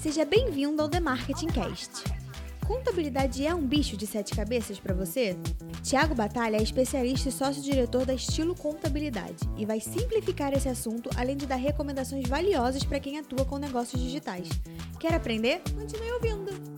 Seja bem-vindo ao The Marketing Cast. Contabilidade é um bicho de sete cabeças para você? Tiago Batalha é especialista e sócio-diretor da Estilo Contabilidade e vai simplificar esse assunto, além de dar recomendações valiosas para quem atua com negócios digitais. Quer aprender? Continue ouvindo.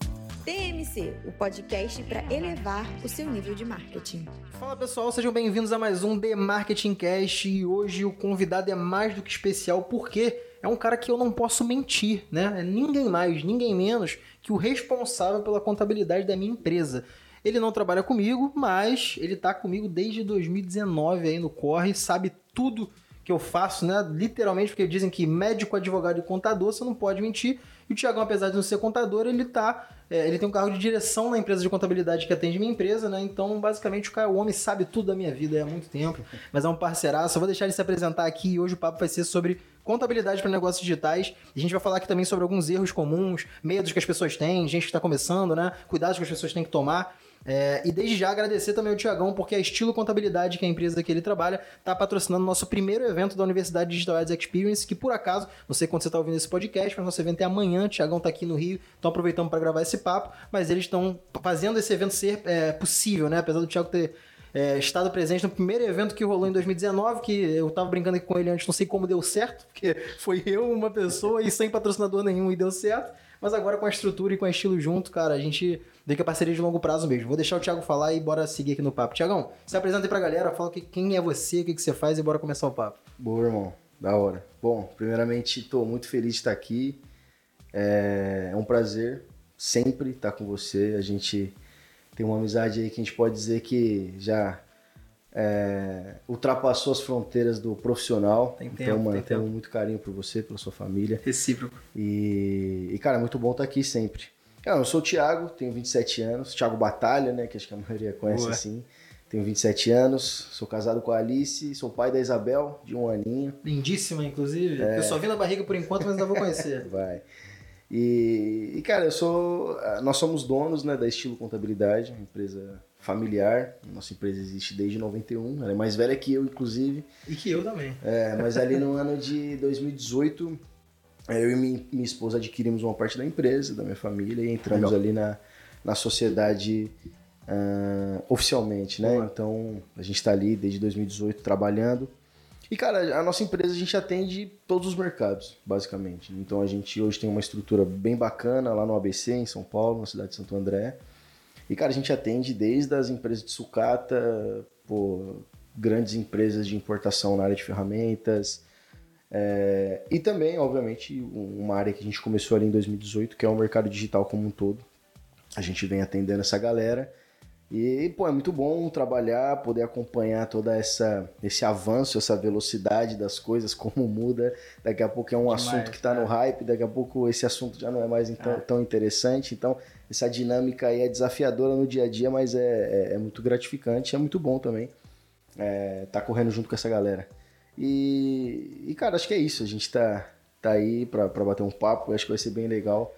TMC, o podcast para elevar o seu nível de marketing. Fala pessoal, sejam bem-vindos a mais um The Marketing Cast e hoje o convidado é mais do que especial porque é um cara que eu não posso mentir, né? É ninguém mais, ninguém menos que o responsável pela contabilidade da minha empresa. Ele não trabalha comigo, mas ele está comigo desde 2019 aí no Corre, sabe tudo que eu faço, né? Literalmente, porque dizem que médico, advogado e contador você não pode mentir. E o Tiagão, apesar de não ser contador, ele tá. É, ele tem um cargo de direção na empresa de contabilidade que atende minha empresa, né? Então, basicamente, o cara, o homem sabe tudo da minha vida há muito tempo, mas é um parceiraço. Eu vou deixar ele se apresentar aqui e hoje o papo vai ser sobre contabilidade para negócios digitais. A gente vai falar aqui também sobre alguns erros comuns, medos que as pessoas têm, gente que está começando, né? Cuidados que as pessoas têm que tomar. É, e desde já agradecer também ao Tiagão, porque a Estilo Contabilidade, que é a empresa que ele trabalha, está patrocinando o nosso primeiro evento da Universidade Digital Ads Experience, que por acaso, não sei quando você está ouvindo esse podcast, mas nosso evento é amanhã, o Tiagão está aqui no Rio, estão aproveitando para gravar esse papo, mas eles estão fazendo esse evento ser é, possível, né? Apesar do Tiago ter é, estado presente no primeiro evento que rolou em 2019, que eu tava brincando aqui com ele antes, não sei como deu certo, porque foi eu, uma pessoa e sem patrocinador nenhum e deu certo. Mas agora com a estrutura e com o estilo junto, cara, a gente vê que é parceria de longo prazo mesmo. Vou deixar o Thiago falar e bora seguir aqui no papo. Tiagão, se apresenta aí pra galera, fala que, quem é você, o que, que você faz e bora começar o papo. Boa, irmão. Da hora. Bom, primeiramente, estou muito feliz de estar aqui. É um prazer sempre estar com você. A gente tem uma amizade aí que a gente pode dizer que já é, ultrapassou as fronteiras do profissional. Tem então, tempo, mano, tem tenho muito carinho por você, pela sua família. Recíproco. E, e, cara, é muito bom estar aqui sempre. Cara, eu sou o Thiago, tenho 27 anos. Thiago Batalha, né? Que acho que a maioria conhece Boa. assim. Tenho 27 anos, sou casado com a Alice, sou pai da Isabel, de um aninho. Lindíssima, inclusive. É. Eu só vi na barriga por enquanto, mas ainda vou conhecer. Vai. E, e, cara, eu sou. Nós somos donos né, da Estilo Contabilidade, uma empresa familiar. Nossa empresa existe desde 91, ela é mais velha que eu, inclusive. e que eu também. É, mas ali no ano de 2018, eu e minha, esposa adquirimos uma parte da empresa, da minha família, e entramos Legal. ali na, na sociedade ah, oficialmente, né? Então a gente está ali desde 2018 trabalhando. E, cara, a nossa empresa a gente atende todos os mercados, basicamente. Então a gente hoje tem uma estrutura bem bacana lá no ABC, em São Paulo, na cidade de Santo André. E, cara, a gente atende desde as empresas de sucata, pô, grandes empresas de importação na área de ferramentas. é, e também, obviamente, um- uma área que a gente começou ali em 2018, que é o mercado digital como um todo. A gente vem atendendo essa galera. E, pô, é muito bom trabalhar, poder acompanhar toda essa esse avanço, essa velocidade das coisas, como muda. Daqui a pouco é um Demais, assunto que está no é. hype, daqui a pouco esse assunto já não é mais então, É. tão interessante. Então, essa dinâmica aí é desafiadora no dia a dia, mas é, é, é muito gratificante, é muito bom também é, tá correndo junto com essa galera. E, e, cara, acho que é isso. A gente tá, tá aí pra bater um papo, acho que vai ser bem legal.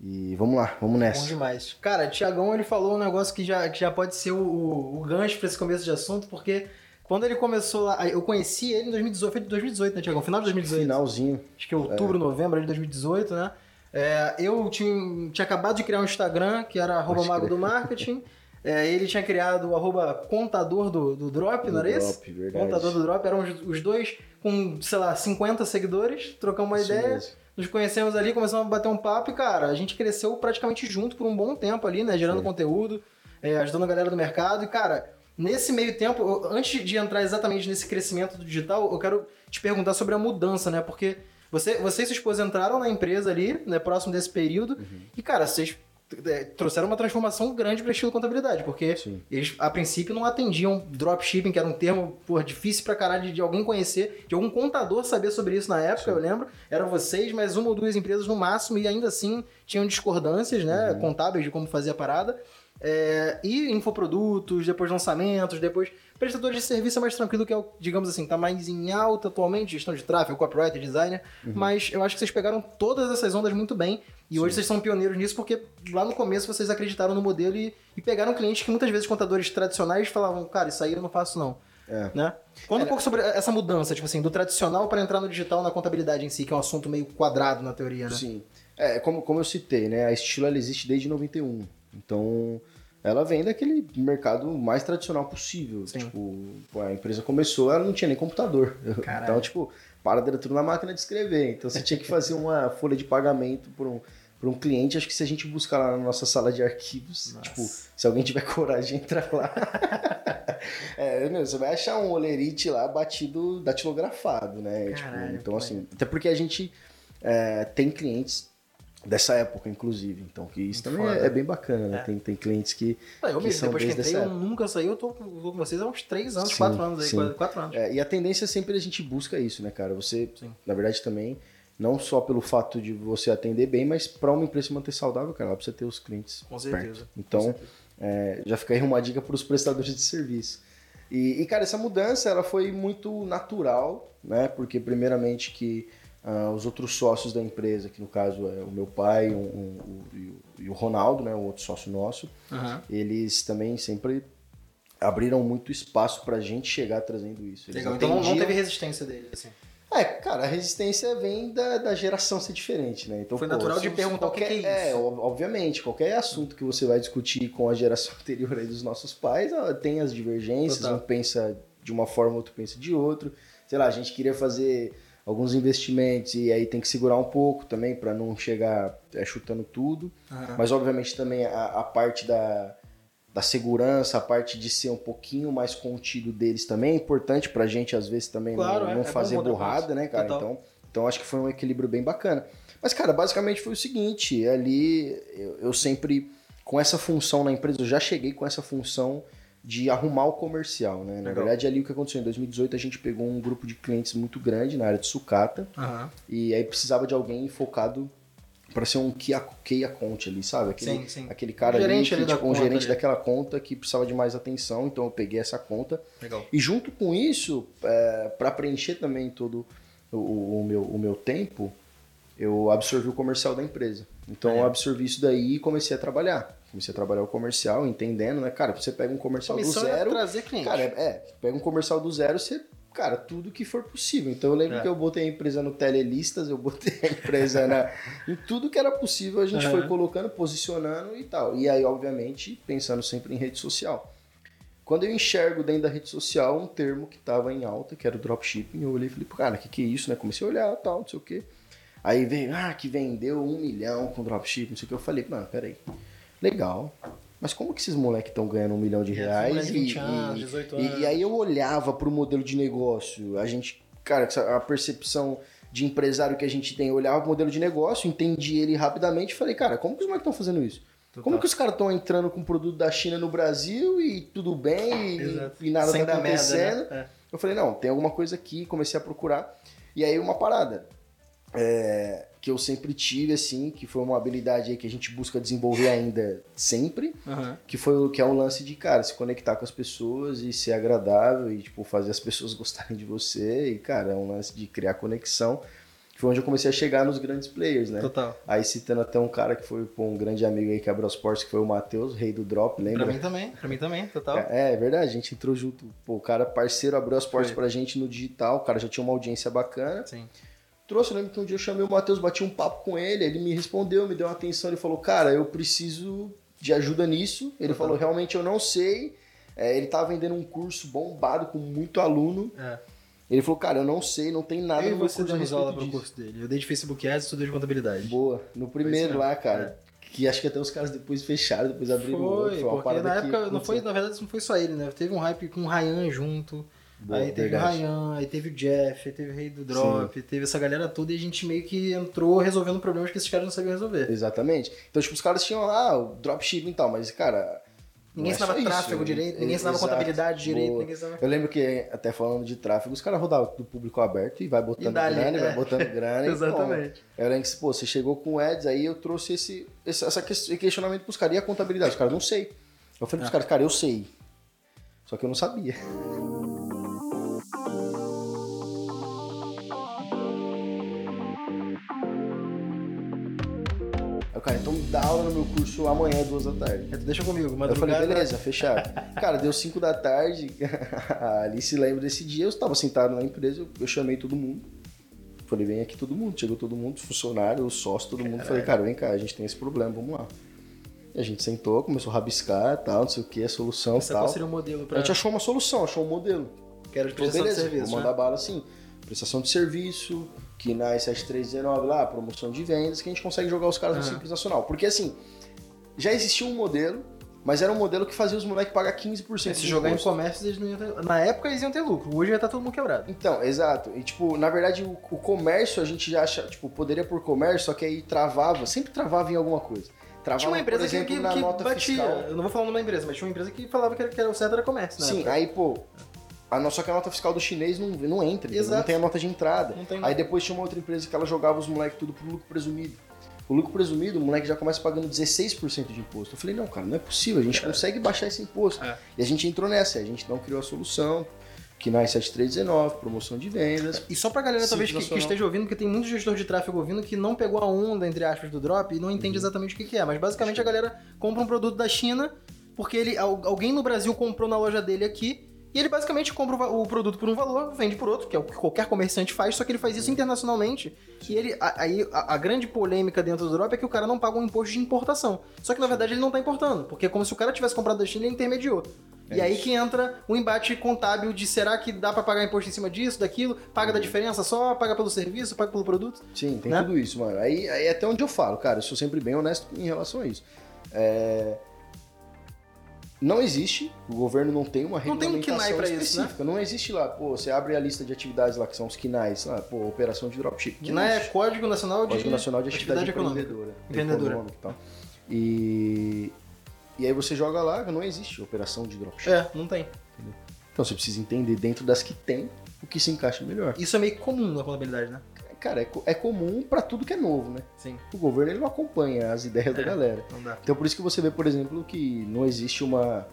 E vamos lá, vamos Bom nessa. demais. Cara, Tiagão ele falou um negócio que já, que já pode ser o, o, o gancho pra esse começo de assunto, porque quando ele começou lá, eu conheci ele em 2018, foi de 2018, né, Tiagão? Final de 2018. Finalzinho. Acho que é outubro, novembro de 2018, né? É, eu tinha, tinha acabado de criar um Instagram, que era arroba mago do marketing. É, ele tinha criado o arroba contador do, do Drop, não era Do? Drop, verdade. Contador do Drop, eram os, os dois com, sei lá, 50 seguidores, trocamos uma Isso ideia. mesmo. Nos conhecemos ali, começamos a bater um papo e, cara, a gente cresceu praticamente junto por um bom tempo ali, né? Gerando Foi. conteúdo, é, ajudando a galera do mercado. E, cara, nesse meio tempo, eu- antes de entrar exatamente nesse crescimento do digital, eu quero te perguntar sobre a mudança, né? Porque você, você e sua esposa entraram na empresa ali, né? Próximo desse período. Uhum. E, cara, vocês trouxeram uma transformação grande para estilo contabilidade, porque Sim. eles, a princípio, não atendiam dropshipping, que era um termo por, difícil pra caralho de, alguém conhecer, de algum contador saber sobre isso na época, eu lembro. Eram vocês, mas uma ou duas empresas no máximo, e ainda assim tinham discordâncias, né? Uhum. Contábeis de como fazer a parada. É, e infoprodutos, depois lançamentos, depois prestadores de serviço é mais tranquilo, que é o, digamos assim, tá mais em alta atualmente, gestão de tráfego, copywriter, designer, Uhum. mas eu acho que vocês pegaram todas essas ondas muito bem, e hoje vocês são pioneiros nisso, porque lá no começo vocês acreditaram no modelo e, e pegaram clientes que muitas vezes contadores tradicionais falavam, cara, isso aí eu não faço não. É. Né? Conta um pouco sobre essa mudança, tipo assim, do tradicional para entrar no digital na contabilidade em si, que é um assunto meio quadrado na teoria, né? Sim. É, como, como eu citei, né? A Estilo ela existe desde 91. Então, ela vem daquele mercado mais tradicional possível. Sim. Tipo, a empresa começou, ela não tinha nem computador. Caralho. Então, tipo, parada era tudo na máquina de escrever. Então, você tinha que fazer uma folha de pagamento por um, por um cliente. Acho que se a gente buscar lá na nossa sala de arquivos, Nossa. tipo, se alguém tiver coragem de entrar lá. é, meu, você vai achar um olerite lá batido, datilografado, né? Caralho, tipo, então, assim, até porque a gente é, tem clientes dessa época, inclusive. Então, que isso Muito também é, é bem bacana, né? É. Tem, tem clientes que. Eu que mesmo, são depois que entrei, eu época. nunca saí, eu tô com vocês há uns 3 anos, Sim, 4 anos aí, sim. quase 4 anos. É, e a tendência sempre a gente busca isso, né, cara? Você, Sim. na verdade, também, não só pelo fato de você atender bem, mas para uma empresa se manter saudável, cara, ela precisa ter os clientes. Com perto. certeza. Então, Com certeza. é, já fica aí uma dica para os prestadores de serviço. E, e, cara, essa mudança ela foi muito natural, né? Porque, primeiramente, que ah, os outros sócios da empresa, que no caso é o meu pai um- um- e, o, Ronaldo, né? O outro sócio nosso, Aham. eles também sempre abriram muito espaço pra gente chegar trazendo isso. Eles Legal, então não, teve resistência dele, assim. É, cara, a resistência vem da, da geração ser diferente, né? Então, Foi pô, natural de perguntar o que qualquer, que é isso. ob- obviamente, qualquer assunto que você vai discutir com a geração anterior aí dos nossos pais, tem as divergências, Total. um pensa de uma forma, outro pensa de outro. Sei lá, a gente queria fazer alguns investimentos e aí tem que segurar um pouco também para não chegar é, chutando tudo. Mas obviamente também a, a parte da, da segurança, a parte de ser um pouquinho mais contido deles também é importante pra gente, às vezes, também Claro, não, é- não é fazer borrada, né, cara? Total. Então, então acho que foi um equilíbrio bem bacana. Mas, cara, basicamente foi o seguinte, ali eu, eu sempre, com essa função na empresa, eu já cheguei com essa função de arrumar o comercial, né? Na Legal. verdade, ali o que aconteceu em 2018, a gente pegou um grupo de clientes muito grande na área de sucata, Aham. e aí precisava de alguém focado para ser um key, ac- key account ali, sabe? Aquele, Sim, sim. aquele cara Gerente ali, ali que, da tipo, um conta gerente ali. daquela conta que precisava de mais atenção, então eu peguei essa conta. Legal. E junto com isso, para preencher também todo o, o- meu, o meu tempo, eu absorvi o comercial da empresa. Então É. eu absorvi isso daí e comecei a trabalhar. Comecei a trabalhar o comercial, entendendo, né? Cara, você pega um comercial do é zero, trazer cliente. Cara, é, é, pega um comercial do zero, você, cara, tudo que for possível. Então eu lembro É. que eu botei a empresa no Telelistas, eu botei a empresa na, em tudo que era possível, a gente Aham. foi colocando, posicionando e tal. E aí, obviamente, pensando sempre em rede social. Quando eu enxergo dentro da rede social um termo que estava em alta, que era o dropshipping, eu olhei e falei, cara, o que, que é isso, né? Comecei a olhar tal, não sei o quê. Aí veio, ah, que vendeu um milhão com dropshipping, não sei o que. Eu falei, mano, peraí, legal. Mas como que esses moleques estão ganhando um milhão de É, reais? 20 anos, 18 e, anos. e aí eu olhava pro modelo de negócio, a gente, cara, a percepção de empresário que a gente tem, eu olhava pro modelo de negócio, entendi ele rapidamente e falei, cara, como que os moleques estão fazendo isso? Total. Como que os caras estão entrando com produto da China no Brasil e tudo bem e, e nada Sem tá dar merda, acontecendo? né? Eu falei, não, tem alguma coisa aqui, comecei a procurar. E aí uma parada é, que eu sempre tive, assim, que foi uma habilidade aí que a gente busca desenvolver ainda sempre. Aham. que foi o que é um lance de, cara, se conectar com as pessoas e ser agradável e, tipo, fazer as pessoas gostarem de você. E, cara, é um lance de criar conexão. Que foi onde eu comecei a chegar nos grandes players, né? Total. Aí citando até um cara que foi pô, um grande amigo aí que abriu as portas, que foi o Matheus, rei do drop, Pra lembra? mim também, pra mim também, total. É, é verdade, a gente entrou junto. Pô, o cara parceiro abriu as portas Foi. pra gente no digital, o cara já tinha uma audiência bacana. Sim. Trouxe, eu lembro que um dia eu chamei o Matheus, bati um papo com ele, ele me respondeu, me deu uma atenção, ele falou, cara, eu preciso de ajuda nisso. Ele Uhum. falou, realmente eu não sei. É, ele tava vendendo um curso bombado com muito aluno. É. Ele falou, cara, eu não sei, não tem nada Eu no meu você curso demos aula pro curso dele. Eu dei de Facebook Ads e estudei de contabilidade. Boa, no primeiro lá, cara. Que acho que até os caras depois fecharam, depois abriram outro. Foi, Foi uma porque na época, não foi, na verdade, não foi só ele, né? Teve um hype com o Ryan junto. Boa, aí teve verdade. o Ryan, aí teve o Jeff, aí teve o Rei do Drop, teve essa galera toda e a gente meio que entrou resolvendo problemas que esses caras não sabiam resolver. Exatamente. Então, tipo, os caras tinham lá o dropshipping e tal, mas, cara. Ninguém é ensinava tráfego isso. direito, ninguém ensinava Exato. contabilidade direito, Boa. ninguém ensinava. Eu lembro que, até falando de tráfego, os caras rodavam do público aberto e vai botando E dali, grana, e vai é. botando grana. Exatamente. Eu lembro que, pô, você chegou com o Ads, aí eu trouxe esse, esse essa questionamento pros caras. E a contabilidade? Os caras, não sei. Eu falei pros Ah. caras, cara, eu sei. Só que eu não sabia. Cara, então dá aula no meu curso amanhã, duas da tarde. Tu deixa comigo, Eu madrugada. falei, beleza, fechado. Cara, deu 5 da tarde, a Alice lembra desse dia, eu estava sentado na empresa, eu, eu chamei todo mundo. Falei, vem aqui todo mundo. Chegou todo mundo, funcionário, sócio, todo mundo. Falei, cara, vem cá, a gente tem esse problema, vamos lá. E a gente sentou, começou a rabiscar, tal, não sei o que, a solução Essa tal. qual seria o modelo A pra... gente achou uma solução, achou um modelo. Que era de prestação de beleza, serviço, vou né? mandar bala assim. Prestação de serviço, que na 7319 lá, promoção de vendas, que a gente consegue jogar os caras no Aham. Simples Nacional. Porque assim, já existia um modelo, mas era um modelo que fazia os moleques pagar 15% Se jogar em comércio, eles não iam ter... Na época eles iam ter lucro, hoje já tá todo mundo quebrado. Então, exato. E, tipo, na verdade, o, o comércio a gente já acha, tipo, poderia por comércio, só que aí travava, sempre travava em alguma coisa. Travava, Tinha uma empresa exemplo, que, que nota batia. fiscal. Eu não vou falar da empresa, mas tinha uma empresa que falava que era, que era o certo era comércio, né? Sim, aí, pô, a nossa, só que a nota fiscal do chinês não, não entra? Exato. não tem a nota de entrada. Aí depois tinha uma outra empresa que ela jogava os moleques tudo pro lucro presumido. O lucro presumido, o moleque já começa pagando 16% de imposto. Eu falei, não, cara, não é possível, a gente consegue baixar esse imposto. É. E a gente entrou nessa, a gente não criou a solução, que na 7319, promoção de vendas. E só pra galera talvez que, que esteja ouvindo, porque tem muito gestor de tráfego ouvindo que não pegou a onda, entre aspas, do drop e não Uhum. entende exatamente o que, que é. Mas basicamente a galera compra um produto da China porque ele, al- alguém no Brasil comprou na loja dele aqui e ele basicamente compra o produto por um valor, vende por outro, que é o que qualquer comerciante faz, só que ele faz isso internacionalmente. E ele, aí a, a grande polêmica dentro do drop é que o cara não paga um imposto de importação. Só que na verdade ele não tá importando, porque é como se o cara tivesse comprado da China e ele intermediou. É e aí que entra o embate contábil de será que dá pra pagar imposto em cima disso, daquilo, paga Uhum. da diferença só, paga pelo serviço, paga pelo produto. Sim, tem Né? tudo isso, mano. Aí, aí é até onde eu falo, cara, eu sou sempre bem honesto em relação a isso. É, Não existe, o governo não tem uma Não tem um regulamentação KNAI pra isso, né? específica. Não existe lá, pô, você abre a lista de atividades lá, que são os KNAIs, lá, pô, operação de dropshipping. Que não é. Código Nacional de, Código Nacional de Atividade, Econômica. Empreendedora. Econômica e tal. E... e aí você joga lá, não existe operação de dropshipping. É, não tem. Então você precisa entender dentro das que tem, o que se encaixa melhor. Isso é meio comum na contabilidade, né? Cara, é, é comum pra tudo que é novo, né? Sim. O governo ele não acompanha as ideias da É. galera. Não dá. Então por isso que você vê, por exemplo, que não existe uma,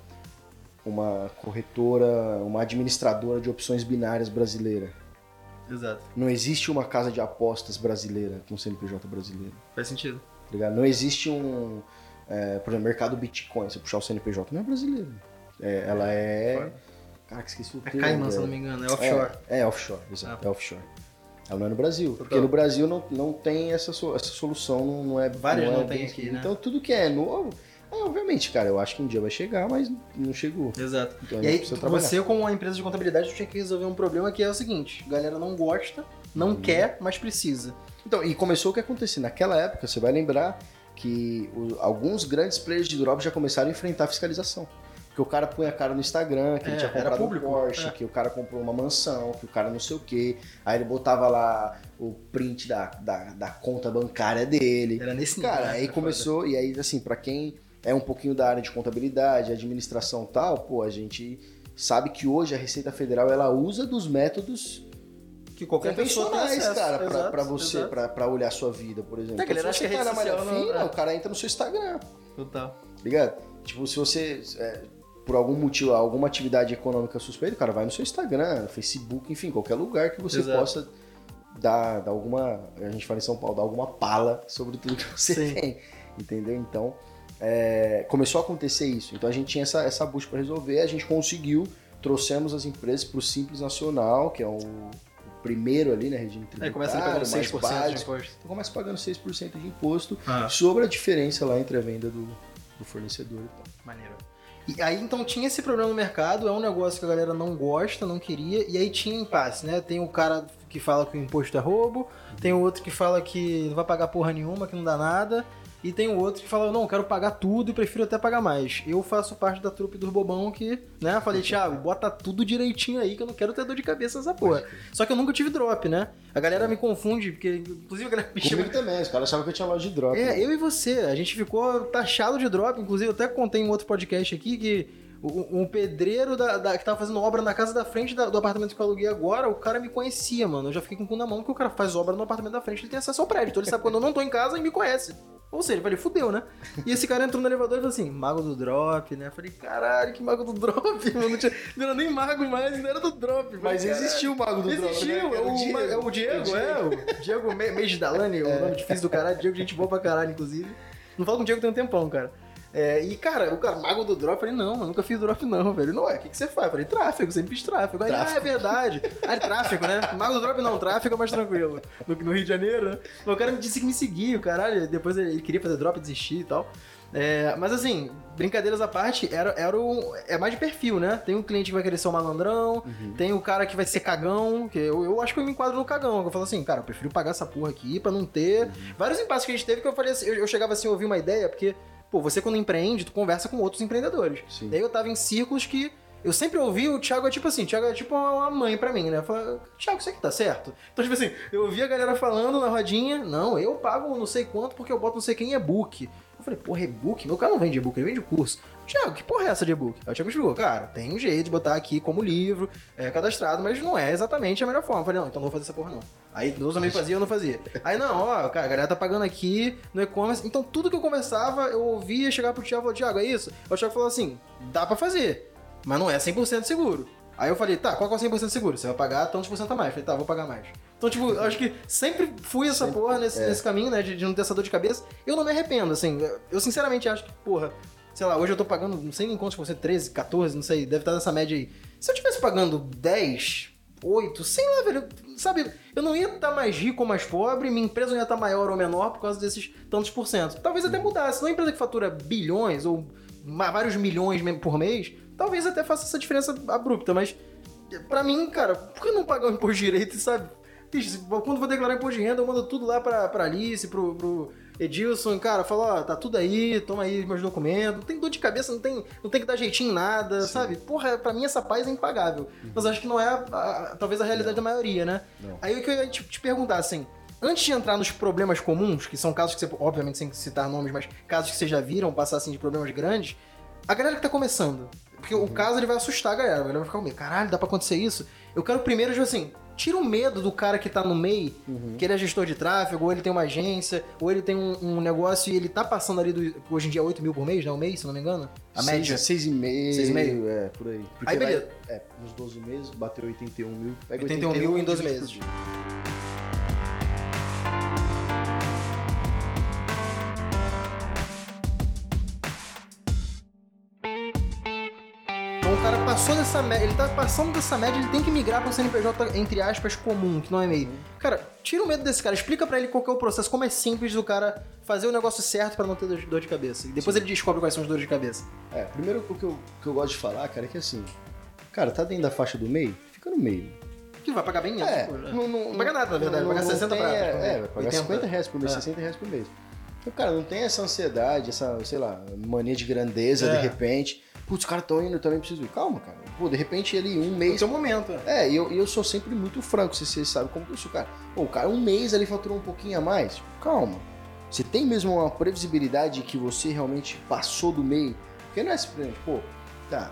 uma corretora, uma administradora de opções binárias brasileira. Exato. Não existe uma casa de apostas brasileira com CNPJ brasileiro. Faz sentido. tá ligado? Não existe um, é, por exemplo, mercado Bitcoin. Se puxar o CNPJ, não é brasileiro. É, ela é... Caraca, esqueci o É termo. Cayman, se não me engano, é offshore. É, é offshore, exato. Ah. É offshore. Ela não é no Brasil. Porque no Brasil não, não tem essa, so- essa solução, não, não é. Várias não, não é tem aqui, né? Então tudo que é novo. é, obviamente, cara, eu acho que um dia vai chegar, mas não chegou. Exato. Então e aí, você, como uma empresa de contabilidade, tinha que resolver um problema que é o seguinte: a galera não gosta, não Uhum. quer, mas precisa. Então, e começou o que acontecia. Naquela época, você vai lembrar que o- alguns grandes players de drop já começaram a enfrentar a fiscalização. Porque o cara punha a cara no Instagram, que É, ele tinha comprado público, um Porsche, é. que o cara comprou uma mansão, que o cara não sei o quê. Aí ele botava lá o print da, da, da conta bancária dele. Era nesse nível. Cara, né? aí começou, e aí, assim, pra quem é um pouquinho da área de contabilidade, administração e tal, pô, a gente sabe que hoje a Receita Federal ela usa dos métodos foda. Que qualquer pessoa tem convencionais, acesso. cara, pra, Exato, pra você, pra, pra olhar a sua vida, por exemplo. É, que Então, se você que tá na malha social não- fina, é. o cara entra no seu Instagram, Total. ligado? Tipo, se você, é, por algum motivo, alguma atividade econômica suspeita, cara vai no seu Instagram, Facebook, enfim, qualquer lugar que você Exato. possa dar, dar alguma, a gente fala em São Paulo, dar alguma pala sobre tudo que você Sim. tem, entendeu? Então, é, começou a acontecer isso. Então a gente tinha essa, essa busca para resolver, a gente conseguiu, trouxemos as empresas para o Simples Nacional, que é o, primeiro ali, né, regime tributário, Aí começa pagando mais 6% de básico. imposto. Então começa pagando 6% de imposto Ah, sobre a diferença lá entre a venda do, do fornecedor e tal. maneiro. E aí então tinha esse problema no mercado, é um negócio que a galera não gosta, não queria, e aí tinha impasse, né? Tem o cara que fala que o imposto é roubo, tem o outro que fala que não vai pagar porra nenhuma, que não dá nada, e tem o outro que fala, não, quero pagar tudo e prefiro até pagar mais. Eu faço parte da trupe dos bobão que, né, falei, Thiago, bota tudo direitinho aí que eu não quero ter dor de cabeça nessa porra. Só que eu nunca tive drop, né? A galera me confunde, porque inclusive a galera me chama também, os caras achavam que eu tinha loja de drop. é, né? eu e você. A gente ficou taxado de drop. Inclusive, eu até contei em outro podcast aqui que um pedreiro da, da- que tava fazendo obra na casa da frente da- do apartamento que eu aluguei agora, o cara me conhecia, mano. Eu já fiquei com o cu na mão porque o cara faz obra no apartamento da frente, ele tem acesso ao prédio. Então ele sabe quando eu não tô em casa e me conhece. Ou seja, eu falei, fudeu, né? E esse cara entrou no elevador e falou assim, mago do drop, né? Eu falei, caralho, que mago do drop, mano. Não, tinha, não era nem mago mais, não era do drop. Mas "Caralho." existiu o mago do drop. Existiu, né? é o, Diego, é o Diego, é, o Diego Mejdalani, o nome difícil do caralho, Diego, gente boa pra caralho, inclusive. Não falo com o Diego tem um tempão, cara. É, e, cara, o cara, mago do drop, eu falei, não, eu nunca fiz drop não, velho. Não é, o que, que você faz? Eu falei, tráfego, sempre fiz tráfego. Aí, ah, é verdade. Ah, tráfego, né? Mago do drop não, tráfego é mais tranquilo. No, no Rio de Janeiro, né? O cara me disse que me seguia, o caralho. Depois ele queria fazer drop, desistir e tal. É, mas assim, brincadeiras à parte, era, era o, é mais de perfil, né? Tem um cliente que vai querer ser um malandrão, uhum. tem o cara que vai ser cagão, que eu, eu acho que eu me enquadro no cagão. Eu falo assim, cara, eu prefiro pagar essa porra aqui pra não ter. Uhum. Vários impasses que a gente teve que eu falei assim, eu, eu chegava assim, ouvi uma ideia, porque Pô, você quando empreende, tu conversa com outros empreendedores. Sim. Daí eu tava em círculos que eu sempre ouvi o Thiago é tipo assim, Thiago é tipo uma mãe para mim, né? Eu falo, Thiago, isso aqui tá certo? Então, tipo assim, eu ouvi a galera falando na rodinha, não, eu pago não sei quanto porque eu boto não sei quem e-book. Eu falei, porra, e-book? Meu cara não vende e-book, ele vende curso. Thiago, que porra é essa de e-book? Aí o Thiago explicou, cara, tem um jeito de botar aqui como livro, é cadastrado, mas não é exatamente a melhor forma. Eu falei, não, então não vou fazer essa porra não. Aí meus amigos faziam, eu não fazia. Aí não, ó, cara, a galera tá pagando aqui no e-commerce. Então tudo que eu conversava, eu ouvia chegar pro Thiago e Thiago, é isso? Aí o Thiago falou assim, dá pra fazer, mas não é 100% seguro. Aí eu falei, tá, qual que é o 100% seguro? Você vai pagar tantos por cento a mais. Eu falei, tá, vou pagar mais. Então, tipo, eu acho que sempre fui essa sempre, porra nesse, é. nesse caminho, né, de, de, não ter essa dor de cabeça. Eu não me arrependo, assim. Eu sinceramente acho que, porra, sei lá, hoje eu tô pagando, não sei nem quantos você, 13, 14, não sei, deve estar nessa média aí. Se eu tivesse pagando 10, 8, sei lá, velho, sabe, eu não ia estar tá mais rico ou mais pobre, minha empresa não ia estar tá maior ou menor por causa desses tantos por cento. Talvez até mudasse. Uma empresa que fatura bilhões ou vários milhões por mês, talvez até faça essa diferença abrupta, mas para mim, cara, por que não pagar o imposto direito, sabe? Bicho, quando vou declarar imposto de renda, eu mando tudo lá pra, pra Alice, pro, pro Edilson, cara, fala, ó, tá tudo aí, toma aí meus documentos. Não tem dor de cabeça, não tem, não tem que dar jeitinho em nada, Sim. sabe? Porra, pra mim essa paz é impagável. Uhum. Mas acho que não é, a, a, talvez, a realidade não. da maioria, né? Não. Aí o que eu ia te, te perguntar, assim, antes de entrar nos problemas comuns, que são casos que você, obviamente, sem citar nomes, mas casos que vocês já viram passar assim de problemas grandes, a galera que tá começando, porque uhum. o caso ele vai assustar a galera, a galera vai ficar medo, caralho, dá pra acontecer isso? Eu quero primeiro, tipo assim, tira o medo do cara que tá no meio, uhum. que ele é gestor de tráfego, ou ele tem uma agência, ou ele tem um, um negócio e ele tá passando ali do, hoje em dia 8 mil por mês, né? Um mês, se não me engano? A seis, média? 6,5. meio É, por aí. Porque aí beleza. Vai, é, nos 12 meses, bateu 81 mil. Pega 81, 81 mil em 12 meses. Passou dessa média, ele tá passando dessa média, ele tem que migrar para um CNPJ, entre aspas, comum, que não é meio. Cara, tira o medo desse cara, explica para ele qual é o processo, como é simples do cara fazer o negócio certo para não ter dor de cabeça. E depois Sim. ele descobre quais são as dores de cabeça. É, primeiro o que eu, que eu gosto de falar, cara, é que assim, cara, tá dentro da faixa do meio, fica no meio. Que vai pagar bem menos. É, né? não, não, não, paga nada, na verdade, vai pagar 60 tem, pra, é, é, vai pagar 80. 50 reais por mês, é. 60 reais por mês. Então, cara, não tem essa ansiedade, essa, sei lá, mania de grandeza é. de repente putz, os caras estão indo, eu também preciso ir. Calma, cara. Pô, de repente ele, um mês. É o momento. É, e eu, eu sou sempre muito franco, se você sabe como que eu sou, cara. Pô, o cara, um mês ali faturou um pouquinho a mais. Calma. Você tem mesmo uma previsibilidade que você realmente passou do meio? Porque não é simplesmente, pô, tá,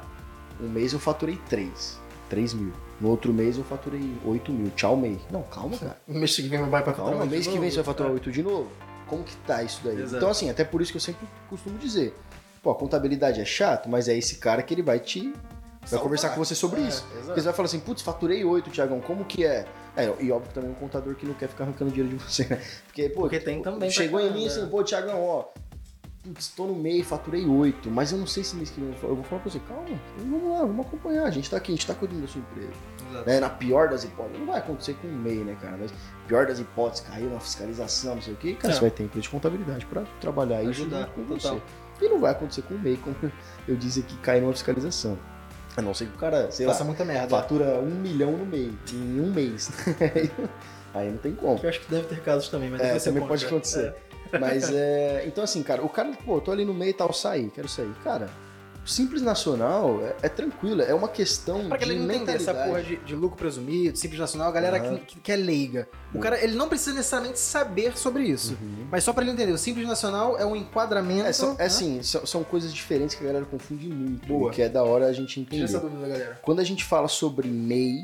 um mês eu faturei 3, 3 mil. No outro mês eu faturei 8 mil. Tchau, mês. Não, calma, cara. O mês que vem vai pra faturar Calma, mês que vem você vai faturar 8 de novo. Como que tá isso daí? Exato. Então, assim, até por isso que eu sempre costumo dizer Pô, a contabilidade é chato, mas é esse cara que ele vai te. Vai Salvar. conversar com você sobre é, isso. Exato. Porque você vai falar assim, putz, faturei 8, Tiagão, como que é? É, e óbvio também um contador que não quer ficar arrancando dinheiro de você, né? Porque, pô, Porque tem também. Chegou em mim assim, pô, Tiagão, ó, putz, tô no meio, faturei 8, mas eu não sei se mês que vem eu vou falar pra você, calma, vamos lá, vamos acompanhar, a gente tá aqui, a gente tá cuidando da sua empresa. Né? Na pior das hipóteses, não vai acontecer com o MEI, né, cara? Mas pior das hipóteses, caiu na fiscalização, não sei o quê, cara, você vai ter empresa de contabilidade pra trabalhar isso junto com total. você. E não vai acontecer com o MEI, como eu disse aqui, cair numa fiscalização. A não ser que o cara, sei Faça lá, muita merda. fatura um milhão no MEI, em um mês. Aí não tem como. Eu acho que deve ter casos também, mas é, também pode acontecer. É. Mas é. Então, assim, cara, o cara, pô, tô ali no meio e tal, sair, quero sair. Cara, Simples Nacional é, é tranquilo, é uma questão pra de não entender essa porra de, de, lucro presumido, Simples Nacional, a galera uhum. que, que, é leiga. O uhum. cara, ele não precisa necessariamente saber sobre isso. Uhum. Mas só para ele entender, o Simples Nacional é um enquadramento... É, são, é assim, são, são, coisas diferentes que a galera confunde muito. Boa. que é da hora a gente entender. Tira essa dúvida, galera. Quando a gente fala sobre MEI,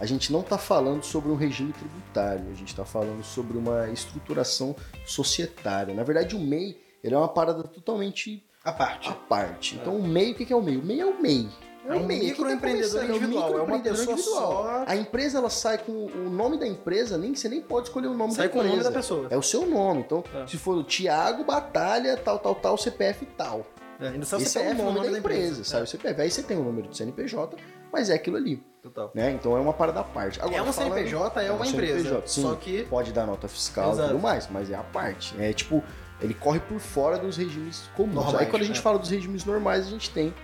a gente não está falando sobre um regime tributário, a gente está falando sobre uma estruturação societária. Na verdade, o MEI ele é uma parada totalmente a parte. A parte. Então o MEI, o que é o MEI? O MEI é o MEI. É um MEI, quem tá microempreendedor começando, individual, é uma microempreendedor pessoa só. A empresa ela sai com o nome da empresa, nem você nem pode escolher o nome Sai da com o empresa. nome da pessoa. É o seu nome. Então, Tá. se for o Tiago Batalha, tal, tal, tal, CPF tal. É, ainda sai o Esse é o CPF no nome, da empresa, sai É, o CPF. Aí você tem o número do CNPJ, mas é aquilo ali, Total. né? Então é uma parada à parte. Agora, É um falando- CNPJ, é um uma empresa. CNPJ, sim. Só que. Pode dar nota fiscal e tudo mais, mas é a parte. É tipo, ele corre por fora dos regimes comuns. Normais, Aí quando a gente é. fala dos regimes normais, a gente tem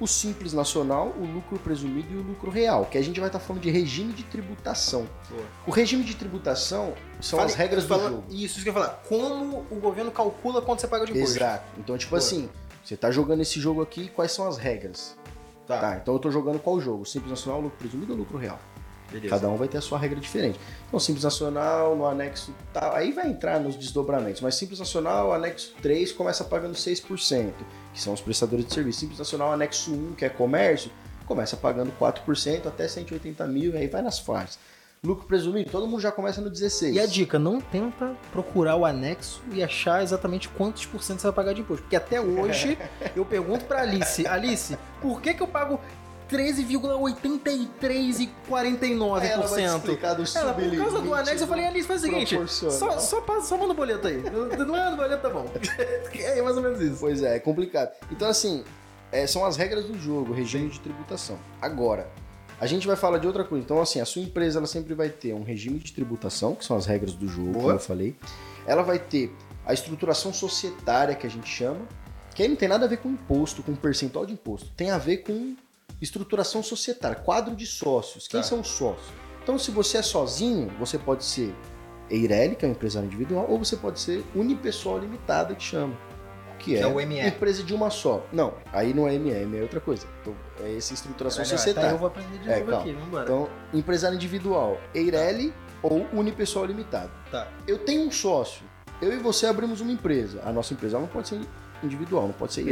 o simples nacional, o lucro presumido e o lucro real, que a gente vai estar falando de regime de tributação. Boa. O regime de tributação são as regras fala- do jogo. Isso, isso que eu ia falar. Como o governo calcula quanto você paga de imposto? Exato. Então, tipo Boa. assim, você tá jogando esse jogo aqui, quais são as regras? Tá, Tá, então eu tô jogando qual jogo? Simples nacional, lucro presumido ou lucro real? Beleza. Cada um vai ter a sua regra diferente. Então, Simples Nacional, no anexo tal, aí vai entrar nos desdobramentos, mas Simples Nacional, anexo 3, começa pagando 6%, que são os prestadores de serviço. Simples Nacional, anexo 1, que é comércio, começa pagando 4% até 180 mil, e aí vai nas faixas. Lucro presumido, todo mundo já começa no 16%. E a dica, não tenta procurar o anexo e achar exatamente quantos por cento você vai pagar de imposto. Porque até hoje eu pergunto pra Alice, Alice, por que, que eu pago 13,83 e 49%? Aí ela vai explicar do Ela, por causa do anexo, eu falei, Alice, faz o seguinte, só, só, passa, só manda o boleto aí. Não é do boleto, tá bom. É mais ou menos isso. Pois é, é complicado. Então, assim, é, são as regras do jogo, o regime de tributação. Agora, a gente vai falar de outra coisa. Então, assim, a sua empresa ela sempre vai ter um regime de tributação, que são as regras do jogo, Boa. como eu falei. Ela vai ter a estrutura societária, que a gente chama, que aí não tem nada a ver com imposto, com percentual de imposto. Tem a ver com estruturação societária, quadro de sócios. Quem Tá. são os sócios? Então, se você é sozinho, você pode ser EIRELI, que é um empresário individual, ou você pode ser unipessoal limitada, que chama. Que Que é, é o ME. empresa de uma só. Não, aí não é ME, ME é outra coisa. Então, é essa estruturação Tá, societária. eu vou aprender de É, novo calma. aqui, vambora. Então, empresário individual, EIRELI ou unipessoal limitado. Tá. Eu tenho um sócio. Eu e você abrimos uma empresa. A nossa empresa não pode ser individual, não pode ser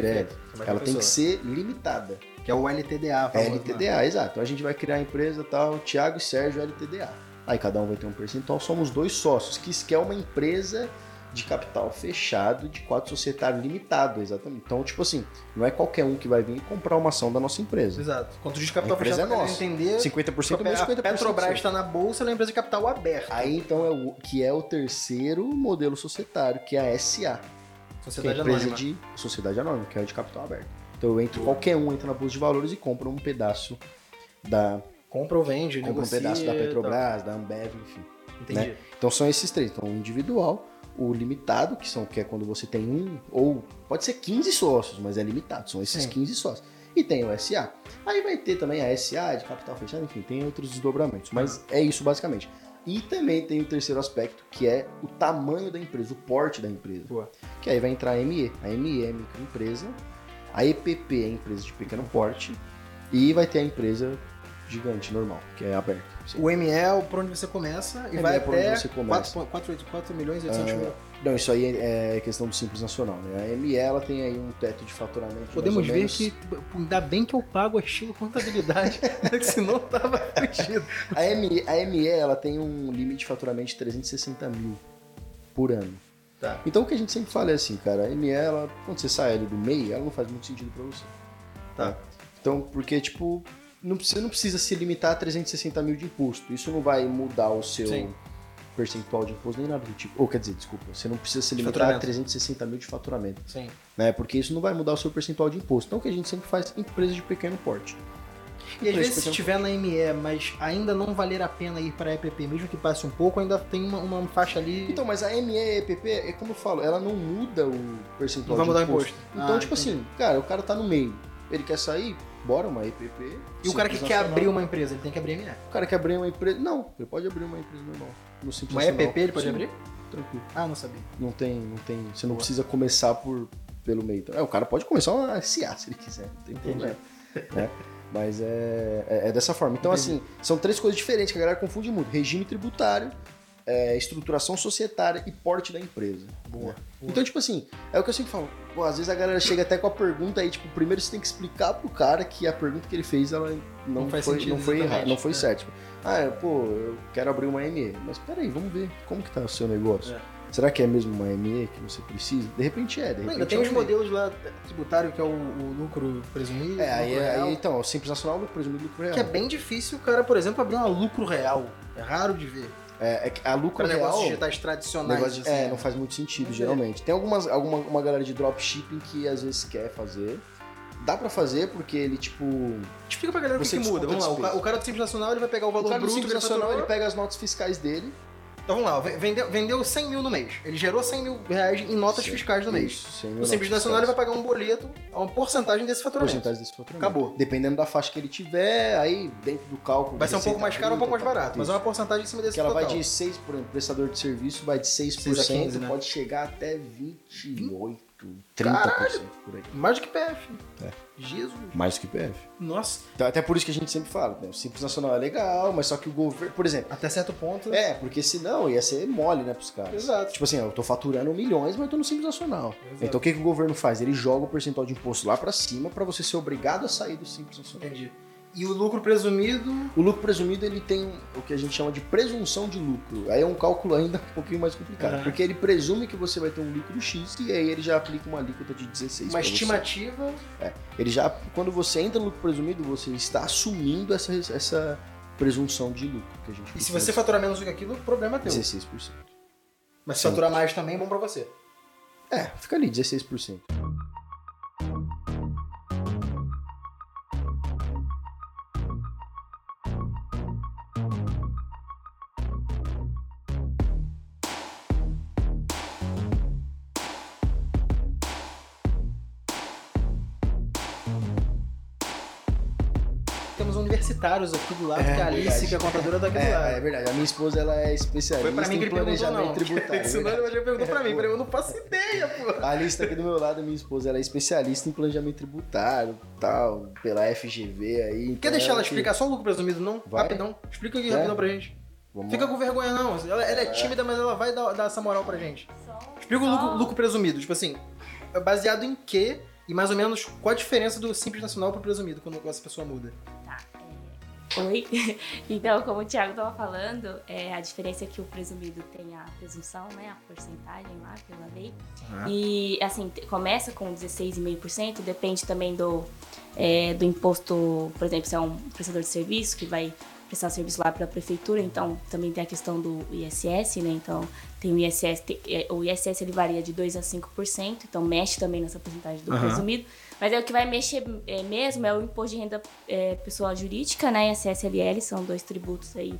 vai Ela tem que ser limitada. Que é o LTDA. né? LTDA, exato. Então a gente vai criar a empresa tal, Thiago e Sérgio LTDA. Aí cada um vai ter um percentual, somos dois sócios, que é uma empresa de capital fechado, de quadro societário limitado, exatamente. Então, tipo assim, não é qualquer um que vai vir e comprar uma ação da nossa empresa. Exato. Quanto diz capital fechado, é nossa. entender... 50% é meu, 50% a Petrobras está na bolsa, ela é uma empresa de capital aberto. Aí então é o que é o terceiro modelo societário, que é a SA, que é Sociedade empresa Anônima. de sociedade anônima, que é de capital aberto. Então eu entro, qualquer um entra na bolsa de valores e compra um pedaço da Compra ou vende, compra um pedaço da. Petrobras, da Ambev, enfim. Entendi. né? Então são esses três. Então, o individual, o limitado, que são que é quando você tem um, ou pode ser 15 sócios, mas é limitado, são esses Sim. 15 sócios. E tem o SA. Aí vai ter também a SA de capital fechado, enfim, tem outros desdobramentos. Mas é isso basicamente. E também tem o terceiro aspecto, que é o tamanho da empresa, o porte da empresa. Boa. Que aí vai entrar a ME. A ME é microempresa, a EPP é empresa de pequeno porte, e vai ter a empresa gigante, normal, que é aberta. O ME é por onde você começa e ME vai é por onde até você começa. 4,84 milhões e 800 mil. Não, isso aí é questão do Simples Nacional, né? A ME, ela tem aí um teto de faturamento de Podemos mais ou ver menos- que ainda bem que eu pago estilo contabilidade, que senão tava fugido. A ME, a ME, ela tem um limite de faturamento de 360 mil por ano. Tá. Então o que a gente sempre fala é assim, cara, a ME, ela, quando você sai ali do MEI, ela não faz muito sentido pra você. Tá. Então, porque, tipo, não, você não precisa se limitar a 360 mil de imposto. Isso não vai mudar o seu Sim. Percentual de imposto nem nada do tipo. Ou quer dizer, desculpa, você não precisa se limitar a Faturamento. 360 mil de faturamento. Sim. né? Porque isso não vai mudar o seu percentual de imposto. Então, o que a gente sempre faz, empresa de pequeno porte. E às vezes de se estiver na ME, mas ainda não valer a pena ir para a EPP, mesmo que passe um pouco, ainda tem uma, uma faixa ali. Então, mas a ME e EPP, é como eu falo, ela não muda o percentual Não vai de mudar o imposto. imposto. Então, Ah, tipo entendi. assim, cara, o cara tá no meio, ele quer sair, bora uma EPP. e o cara que quer abrir uma empresa, ele tem que abrir ME. O cara quer abrir uma empresa... Não, ele pode abrir uma empresa normal. No Simples Uma Nacional. EPP ele pode Sim, abrir? Tranquilo. Ah, não sabia. Não tem, não tem... Você não Boa. precisa começar por, pelo meio. É, o cara pode começar uma SA se ele quiser, não tem problema. né? Mas é, é, é dessa forma. Então, Entendi. assim, são três coisas diferentes que a galera confunde muito. Regime tributário, é, estruturação societária e porte da empresa. Boa. Então, tipo assim, é o que eu sempre falo. Pô, às vezes a galera chega até com a pergunta aí, tipo, primeiro você tem que explicar pro cara que a pergunta que ele fez, ela não, Não foi, sentido, não foi errada, não foi É. certa. Tipo, ah, é, pô, eu quero abrir uma ME. Mas peraí, vamos ver como que tá o seu negócio. É. Será que é mesmo uma ME que você precisa? De repente é, de repente Ainda tem é um modelos lá tributário que é o, o lucro presumido. É, aí, lucro real, aí então, o Simples Nacional, lucro presumido lucro real. Que é bem difícil o cara, por exemplo, abrir um lucro real. É raro de ver. É, é que a lucro Para real... negócios digitais tradicionais. negócio assim, é, não faz muito sentido, geralmente. Tem algumas, alguma uma galera de dropshipping que às vezes quer fazer. Dá pra fazer porque ele, tipo... Explica pra galera o que, Você que muda. Vamos lá. O O cara do Simples Nacional ele vai pegar o O valor cara do bruto Simples que ele Nacional, ele pega as notas fiscais dele. Então vamos lá. ve- Vendeu, vendeu 100 mil no mês. Ele gerou 100 mil reais em notas Sim. fiscais no mês. Isso, 100 mil O Simples Nacional ele vai pagar um boleto a uma porcentagem desse faturamento. porcentagem desse faturamento. Acabou. Dependendo da faixa que ele tiver, aí dentro do cálculo. Vai ser um pouco mais caro ou um pouco mais barato, mas é uma Isso. porcentagem em cima desse Que ela vai total. de 6, por exemplo, prestador de serviço vai de 6%, 6 a 15, né? pode chegar até 28, 30% por aí. Mais do que PF. É. Jesus. Mais do que PF. Nossa. Então, até por isso que a gente sempre fala, né? O Simples Nacional é legal, mas só que o governo, por exemplo, Até certo ponto. é, porque senão ia ser mole, né, pros caras. Exato. Tipo assim, eu tô faturando milhões, mas eu tô no Simples Nacional. Exato. Então o que, que o governo faz? Ele joga o percentual de imposto lá pra cima pra você ser obrigado a sair do Simples Nacional. Entendi. E o lucro presumido. O lucro presumido ele tem o que a gente chama de presunção de lucro. Aí é um cálculo ainda um pouquinho mais complicado, Aham. porque ele presume que você vai ter um lucro X e aí ele já aplica uma alíquota de 16 Uma pra você. estimativa. Ele já quando você entra no lucro presumido, você está assumindo essa, essa presunção de lucro que a gente E se você faturar menos do que aquilo, o problema é teu. 16%. Mas se faturar mais também, é bom pra você. É, fica ali 16%. Universitários aqui do lado, É, que é a Alice, verdade. que é a contadora daqui do É, lado. é verdade. A minha esposa ela é especialista Foi pra mim que ele perguntou, não. tributário. Senão ele já perguntou pra mim. Eu não faço ideia, pô. A Alice tá aqui do meu lado, minha esposa, ela é especialista em planejamento tributário, tal, pela FGV aí. então Quer deixar ela ela que- explicar só o lucro presumido, não? Vai. Rapidão. Explica aqui É? rapidão pra gente. Vamos Fica lá. com vergonha, não. Ela, ela é tímida, mas ela vai dar, dar essa moral pra gente. Explica o lucro, lucro presumido. Tipo assim, é baseado em quê? E mais ou menos qual a diferença do simples nacional pro presumido quando essa pessoa muda? Oi. Então, como o Thiago estava falando, é, a diferença é que o presumido tem a presunção, né? A porcentagem lá pela lei. E, assim, começa com 16,5%, depende também do, é, do imposto, por exemplo, se é um prestador de serviço que vai prestar serviço lá para a prefeitura, então também tem a questão do ISS, né? Então, tem o ISS, tem- é, o ISS ele varia de 2 a 5%, então mexe também nessa porcentagem do Aham. presumido. Mas é o que vai mexer é, mesmo é o imposto de renda é, pessoal jurídica, né? E a CSLL, são dois tributos aí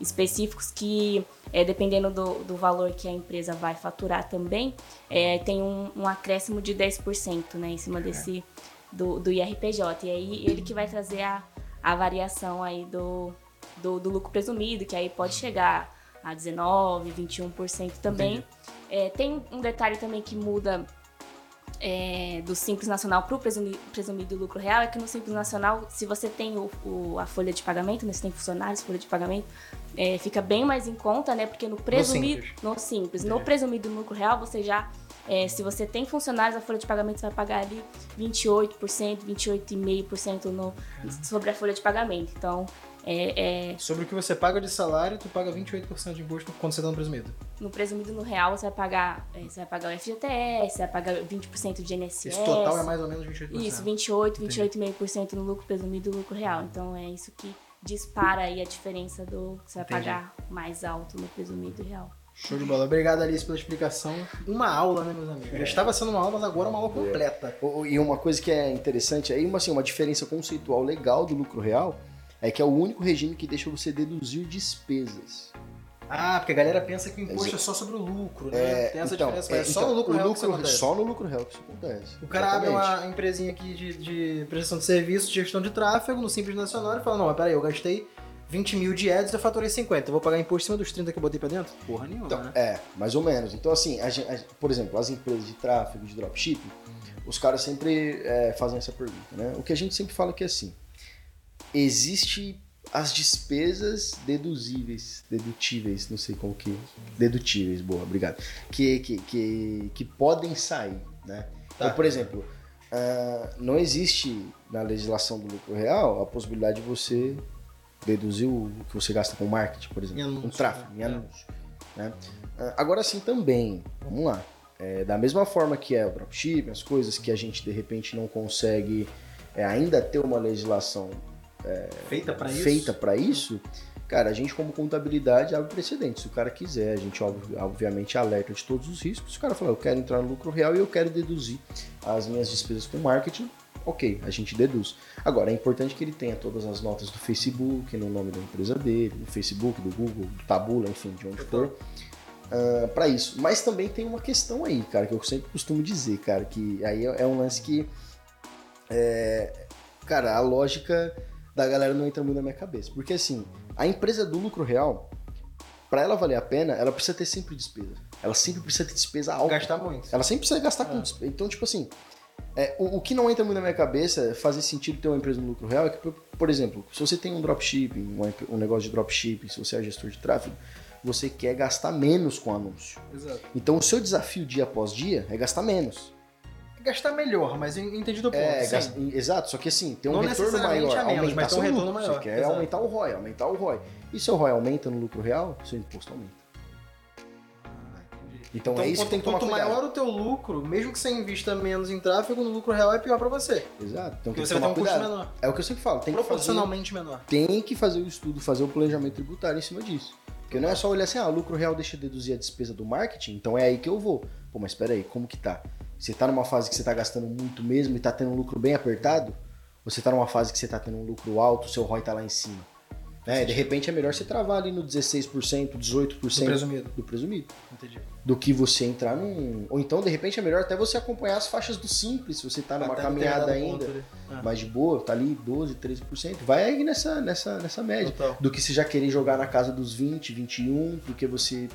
específicos que, é, dependendo do, do valor que a empresa vai faturar também, é, tem um, um acréscimo de 10%, né? Em cima desse do, do IRPJ. E aí ele que vai trazer a, a variação aí do, do, do lucro presumido, que aí pode chegar a 19%, 21% também. É, tem um detalhe também que muda é, do Simples Nacional para o presumi, presumido lucro real, é que no Simples Nacional, se você tem o, o- a folha de pagamento, né, se tem funcionários, folha de pagamento, é, fica bem mais em conta, né? Porque no presumido. Simples. No Simples. No Entendi. presumido lucro real, você já. é, se você tem funcionários, a folha de pagamento você vai pagar ali 28%, 28,5% no, sobre a folha de pagamento. Então, é, é, Sobre o que você paga de salário, tu paga 28% de imposto quando você tá no presumido. no presumido no real, você vai pagar, é, você vai pagar o FGTS, você vai pagar 20% de INSS. Esse total é mais ou menos 28%. Isso, 28, 28,5% no lucro presumido e lucro real. Então é isso que dispara aí a diferença do que você vai Entendi. pagar mais alto no presumido e real. Show de bola. Obrigado, Alice, pela explicação. Uma aula, né, meus amigos? Já estava sendo uma aula, mas agora é uma aula completa. O- E uma coisa que é interessante aí, uma, assim, uma diferença conceitual legal do lucro real é que é o único regime que deixa você deduzir despesas. Ah, porque a galera pensa que o imposto é só sobre o lucro, né? Tem essa então, diferença, mas é, é, só então, no lucro o real que isso lucro- acontece. Só no lucro real que isso acontece. O cara abre Exatamente. uma empresinha aqui de, de prestação de serviço, de gestão de tráfego, no Simples Nacional, e fala, não, mas peraí, eu gastei 20 mil de ads, eu faturei 50, eu vou pagar imposto em cima dos 30 que eu botei pra dentro? Porra nenhuma, Então, né? é, mais ou menos. Então, assim, a a- por exemplo, as empresas de tráfego, de dropshipping, os caras sempre é, fazem essa pergunta, né? O que a gente sempre fala que é assim, existe as despesas deduzíveis, dedutíveis, não sei como que... Dedutíveis, boa, obrigado. Que, que, que, que podem sair, né? Tá. Então, por exemplo, ah, não existe na legislação do lucro real a possibilidade de você deduzir o que você gasta com marketing, por exemplo. Anúncio, um tráfego, né? em anúncio. Né? Ah, agora sim também, vamos lá. É, da mesma forma que é o dropshipping, as coisas que a gente de repente não consegue é, ainda ter uma legislação é, feita para isso, feita isso cara, a gente como contabilidade abre precedente. Se o cara quiser, a gente obviamente alerta de todos os riscos. Se o cara falar, eu quero entrar no lucro real e eu quero deduzir as minhas despesas com marketing, ok, a gente deduz. Agora, é importante que ele tenha todas as notas do Facebook, no nome da empresa dele, do Facebook, do Google, do Tabula, enfim, de onde for. Uh, ah, para isso. Mas também tem uma questão aí, cara, que eu sempre costumo dizer, cara, que aí é, é um lance que. É, cara, a lógica da galera não entra muito na minha cabeça. Porque assim, a empresa do lucro real, para ela valer a pena, ela precisa ter sempre despesa. Ela sempre precisa ter despesa alta. Gastar muito. Ela sempre precisa gastar é. com despesa. Então, tipo assim, é, o, o, que não entra muito na minha cabeça fazer sentido ter uma empresa no lucro real é que, por, por exemplo, se você tem um dropshipping, um, um negócio de dropshipping, se você é gestor de tráfego, você quer gastar menos com anúncio. Exato. Então o seu desafio dia após dia é gastar menos. Gastar melhor, mas entendi do ponto. É, gasta, exato, só que assim, tem um Não retorno maior. A menos, aumentar mas tem um retorno lucro. maior. Você quer exato. aumentar o ROI, aumentar o ROI. E se o ROI aumenta no lucro real, seu imposto aumenta. Então, então é isso que tem que tomar Quanto cuidado. maior o teu lucro, mesmo que você invista menos em tráfego, no lucro real é pior para você. Exato. Então Porque você vai ter um cuidado. custo menor. É o que eu sempre falo. Tem Proporcionalmente que fazer, menor. Tem que fazer o estudo, fazer o planejamento tributário em cima disso. Porque não é só olhar assim, ah, lucro real deixa de deduzir a despesa do marketing, então é aí que eu vou. Pô, mas espera aí, como que tá? Você tá numa fase que você tá gastando muito mesmo e tá tendo um lucro bem apertado? Ou você tá numa fase que você tá tendo um lucro alto, seu ROI tá lá em cima? É, de repente é melhor você travar ali no 16%, 18% do presumido. do presumido. Entendi. Do que você entrar num. Ou então, de repente, é melhor até você acompanhar as faixas do simples, se você tá numa até caminhada ainda ah. mais de boa, tá ali 12, 13%. Vai aí nessa, nessa, nessa média. Total. Do que você já querer jogar na casa dos 20, 21, porque você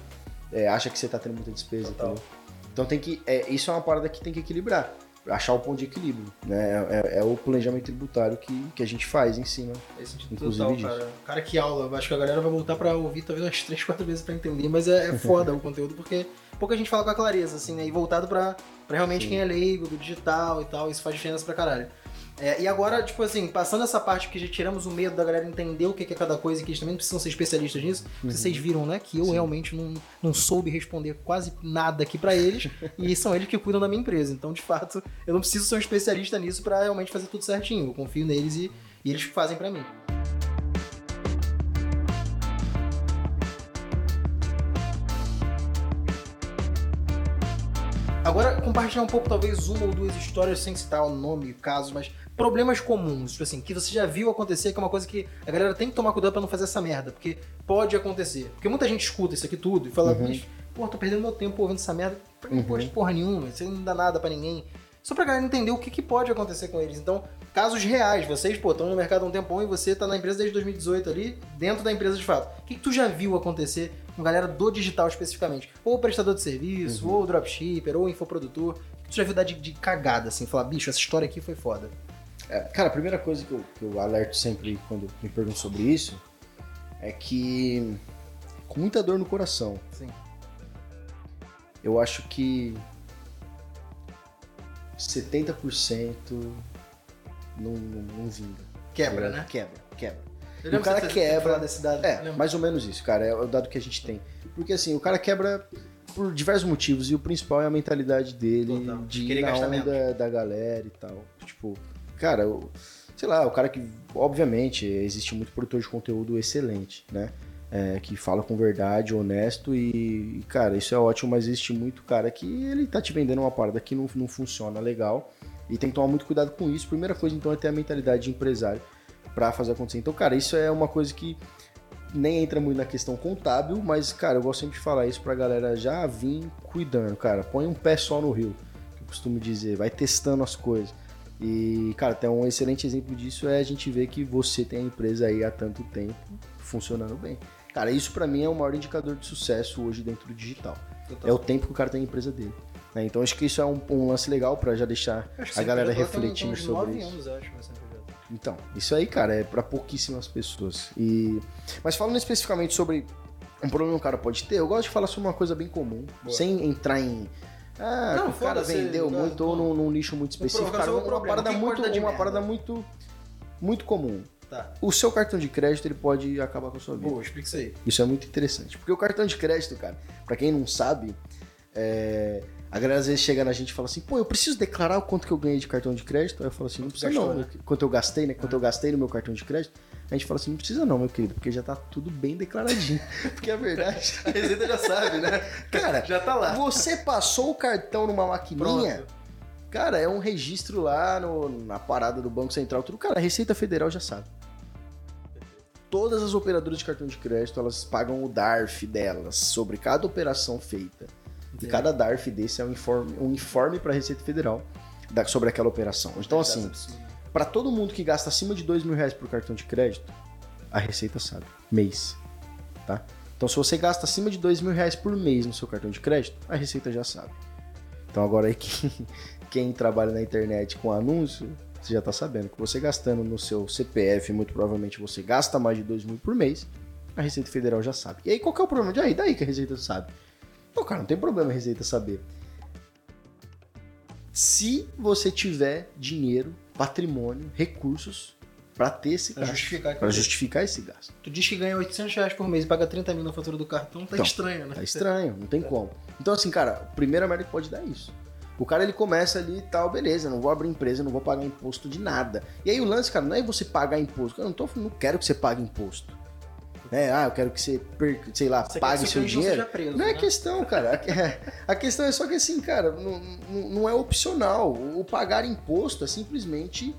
é, acha que você tá tendo muita despesa. Então tem que. É, isso é uma parada que tem que equilibrar achar o ponto de equilíbrio. Né? É, é, o planejamento tributário que, que a gente faz em cima. Sentido inclusive total, cara. Cara, que aula. Acho que a galera vai voltar para ouvir talvez umas 3, 4 vezes para entender, mas é, é foda o conteúdo, porque pouca gente fala com a clareza, assim, né? E voltado para realmente Sim. quem é leigo, do digital e tal, isso faz diferença pra caralho. É, e agora, tipo assim, passando essa parte que já tiramos o medo da galera entender o que é cada coisa e que eles também precisam ser especialistas nisso, uhum. vocês viram, né, que eu Sim. realmente não, não soube responder quase nada aqui para eles e são eles que cuidam da minha empresa. Então, de fato, eu não preciso ser um especialista nisso para realmente fazer tudo certinho. Eu confio neles e, e eles fazem para mim. Agora, compartilhar um pouco, talvez, uma ou duas histórias, sem citar o nome, casos, mas problemas comuns, tipo assim, que você já viu acontecer, que é uma coisa que a galera tem que tomar cuidado para não fazer essa merda, porque pode acontecer. Porque muita gente escuta isso aqui tudo e fala, uhum. mas, pô, tô perdendo meu tempo ouvindo essa merda, não uhum. porra nenhuma, isso não dá nada para ninguém. Só pra galera entender o que, que pode acontecer com eles. Então, casos reais, vocês, pô, estão no mercado há um tempão e você tá na empresa desde 2018 ali, dentro da empresa de fato. O que, que tu já viu acontecer com galera do digital especificamente. Ou prestador de serviço, uhum. ou dropshipper, ou infoprodutor. Tu já viu dar de, de cagada, assim, falar, bicho, essa história aqui foi foda. É, cara, a primeira coisa que eu, que eu alerto sempre quando me perguntam sobre isso é que, com muita dor no coração, Sim. eu acho que 70% não, não, não vinga. Quebra, né? Quebra, quebra o cara quebra. Desse dado, é, mais ou menos isso, cara. É o dado que a gente tem. Porque assim, o cara quebra por diversos motivos e o principal é a mentalidade dele Total. de ir na onda da galera e tal. Tipo, cara, sei lá, o cara que, obviamente, existe muito produtor de conteúdo excelente, né? É, que fala com verdade, honesto e, cara, isso é ótimo, mas existe muito cara que ele tá te vendendo uma parada que não, não funciona legal e tem que tomar muito cuidado com isso. Primeira coisa, então, é ter a mentalidade de empresário para fazer acontecer. Então, cara, isso é uma coisa que nem entra muito na questão contábil, mas, cara, eu gosto sempre de falar isso pra galera já vir cuidando, cara. Põe um pé só no rio, que eu costumo dizer, vai testando as coisas. E, cara, até um excelente exemplo disso é a gente ver que você tem a empresa aí há tanto tempo funcionando bem. Cara, isso para mim é o maior indicador de sucesso hoje dentro do digital. Total. É o tempo que o cara tem a empresa dele. Né? Então acho que isso é um, um lance legal para já deixar a galera refletindo sobre isso. Anos, acho, então, isso aí, cara, é para pouquíssimas pessoas. E mas falando especificamente sobre um problema que o cara pode ter, eu gosto de falar sobre uma coisa bem comum, Boa. sem entrar em ah, não, o cara vendeu muito ou num, num, nicho muito específico, cara, uma, parada muito, uma parada muito muito comum. Tá. O seu cartão de crédito ele pode acabar com a sua vida. Boa, explica isso aí. Isso é muito interessante. Porque o cartão de crédito, cara, pra quem não sabe, é, a galera às vezes chega na gente e fala assim, pô, eu preciso declarar o quanto que eu ganhei de cartão de crédito. Aí eu falo assim, não precisa gastou, não. né? Quanto eu gastei, né? Quanto eu gastei no meu cartão de crédito. A gente fala assim, não precisa não, meu querido, porque já tá tudo bem declaradinho. porque é verdade. A Receita já sabe, né? Cara, Já tá lá. você passou o cartão numa maquininha, Pronto. cara, é um registro lá no- na parada do Banco Central, tudo. Cara, a Receita Federal já sabe. Todas as operadoras de cartão de crédito, elas pagam o DARF delas sobre cada operação feita. E Entendi. cada DARF desse é um informe, um informe para a Receita Federal da- sobre aquela operação. Então, assim, para todo mundo que gasta acima de dois mil reais por cartão de crédito, a Receita sabe. Mês. Tá? Então, se você gasta acima de dois mil reais por mês no seu cartão de crédito, a Receita já sabe. Então, agora aí, quem, quem trabalha na internet com anúncio, você já tá sabendo que você gastando no seu CPF, muito provavelmente você gasta mais de dois mil por mês, a Receita Federal já sabe. E aí, qual que é o problema? De aí, daí que a Receita sabe. Cara, não tem problema a Receita saber. Se você tiver dinheiro, patrimônio, recursos para ter esse Pra gasto. justificar Para justificar esse gasto. Tu diz que ganha 800 reais por mês e paga 30 mil na fatura do cartão, tá Então, estranho, né? Tá estranho, não tem como. Então, assim, cara, a primeira merda que pode dar é isso. O cara ele começa ali e tal, beleza, não vou abrir empresa, não vou pagar imposto de nada. E aí o lance, cara, não é você pagar imposto. Eu não, tô, não quero que você pague imposto. É, ah, eu quero que você, perca, sei lá, Você pague seu dinheiro. seja preso, Não é né? questão, cara. A, a questão é só que assim, cara, não, não- é opcional. O pagar imposto é simplesmente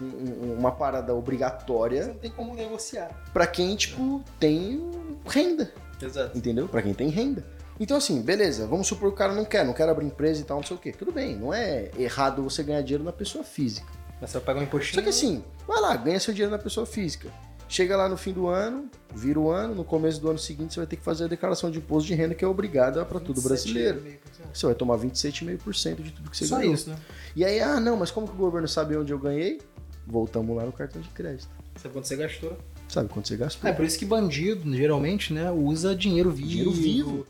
um- um- uma parada Você obrigatória não tem como negociar. pra quem, tipo, tem renda Exato. entendeu? Pra quem tem renda. Então, assim, beleza, vamos supor que o cara não quer, não quer abrir empresa e tal, não sei o quê. Tudo bem, não é errado você ganhar dinheiro na pessoa física. Mas você vai pagar um impostinho. Só que assim, vai lá, ganha seu dinheiro na pessoa física. Chega lá no fim do ano, vira o ano, no começo do ano seguinte você vai ter que fazer a declaração de imposto de renda que é obrigada pra todo brasileiro. 27,5%. Você vai tomar 27,5% de tudo que você Só ganhou. isso, né? E aí, ah, não, mas como que o governo sabe onde eu ganhei? Voltamos lá no cartão de crédito. Sabe quanto você gastou? Sabe quanto você gastou? É por isso que bandido, geralmente, né, usa dinheiro vivo. Dinheiro vivo.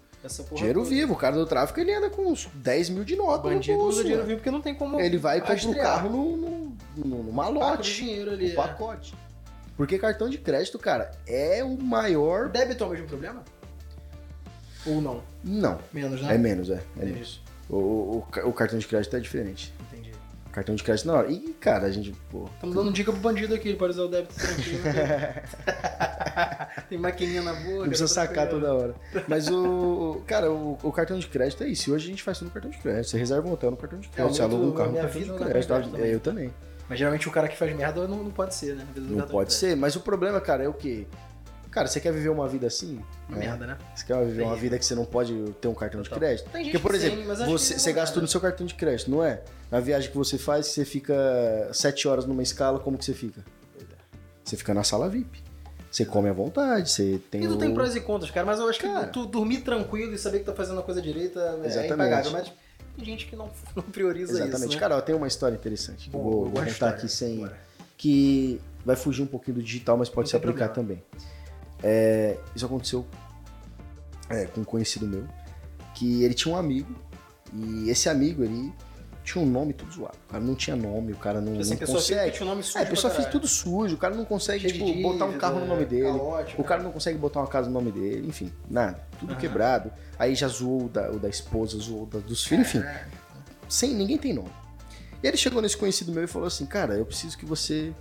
Dinheiro toda. vivo, o cara do tráfico ele anda com uns 10 mil de nota. no Bandido bolso, usa dinheiro vivo porque não tem como. Ele vai e compra o carro no, no, no, no Paco de malote, dinheiro no ali. é. pacote. Porque cartão de crédito, cara, é o maior. O débito é o mesmo problema? Ou não? Não, Menos, né? é menos, é. é menos. O, o, o cartão de crédito é diferente. Entendi. Cartão de crédito na hora. E, cara, a gente, pô. Estamos dando dica pro bandido aqui, ele pode usar o débito tranquilo. né? tem maquininha na boca. Não precisa sacar toda hora. Mas o. Cara, o, o cartão de crédito é isso. E hoje a gente faz tudo no cartão de crédito. Você reserva um hotel no cartão de crédito. É, você o aluga um carro no minha cartão de crédito. crédito É, eu também. Mas geralmente o cara que faz merda não, não pode ser, né? Não pode de ser. Mas o problema, cara, é o quê? Cara, você quer viver uma vida assim? Uma né? merda, né? Você quer viver uma Terrível. vida que você não pode ter um cartão de crédito? Tem gente Porque, por exemplo, sim, você, você não gasta é, tudo no seu cartão de crédito, não é? Na viagem que você faz, você fica sete horas numa escala, como que você fica? Você fica na sala VIP. Você come à vontade, você tem. Tudo o... tem prós e contras, cara, mas eu acho Cara. que tu dormir tranquilo e saber que tá fazendo a coisa direita é Exatamente. impagável. Mas tem gente que não, não prioriza Exatamente. isso. Né? Cara, ó, tem uma história interessante. que eu Bom, vou, vou contar aqui sem. Bora. Que vai fugir um pouquinho do digital, mas pode Não se aplicar problema. também. É, isso aconteceu é, com um conhecido meu, que ele tinha um amigo, e esse amigo, ele tinha um nome tudo zoado. O cara não tinha nome, o cara não, Assim, não pessoa consegue. tinha o nome sujo É, a pessoa fez tudo sujo, o cara não consegue, Cheio tipo, botar um dívida, carro no nome dele. caótico, O cara não consegue botar uma casa no nome dele, enfim, nada. Tudo Aham. quebrado. Aí já zoou o da, o da esposa, zoou o da- dos filhos, enfim. Sem ninguém tem nome. E ele chegou nesse conhecido meu e falou assim: Cara, eu preciso que você.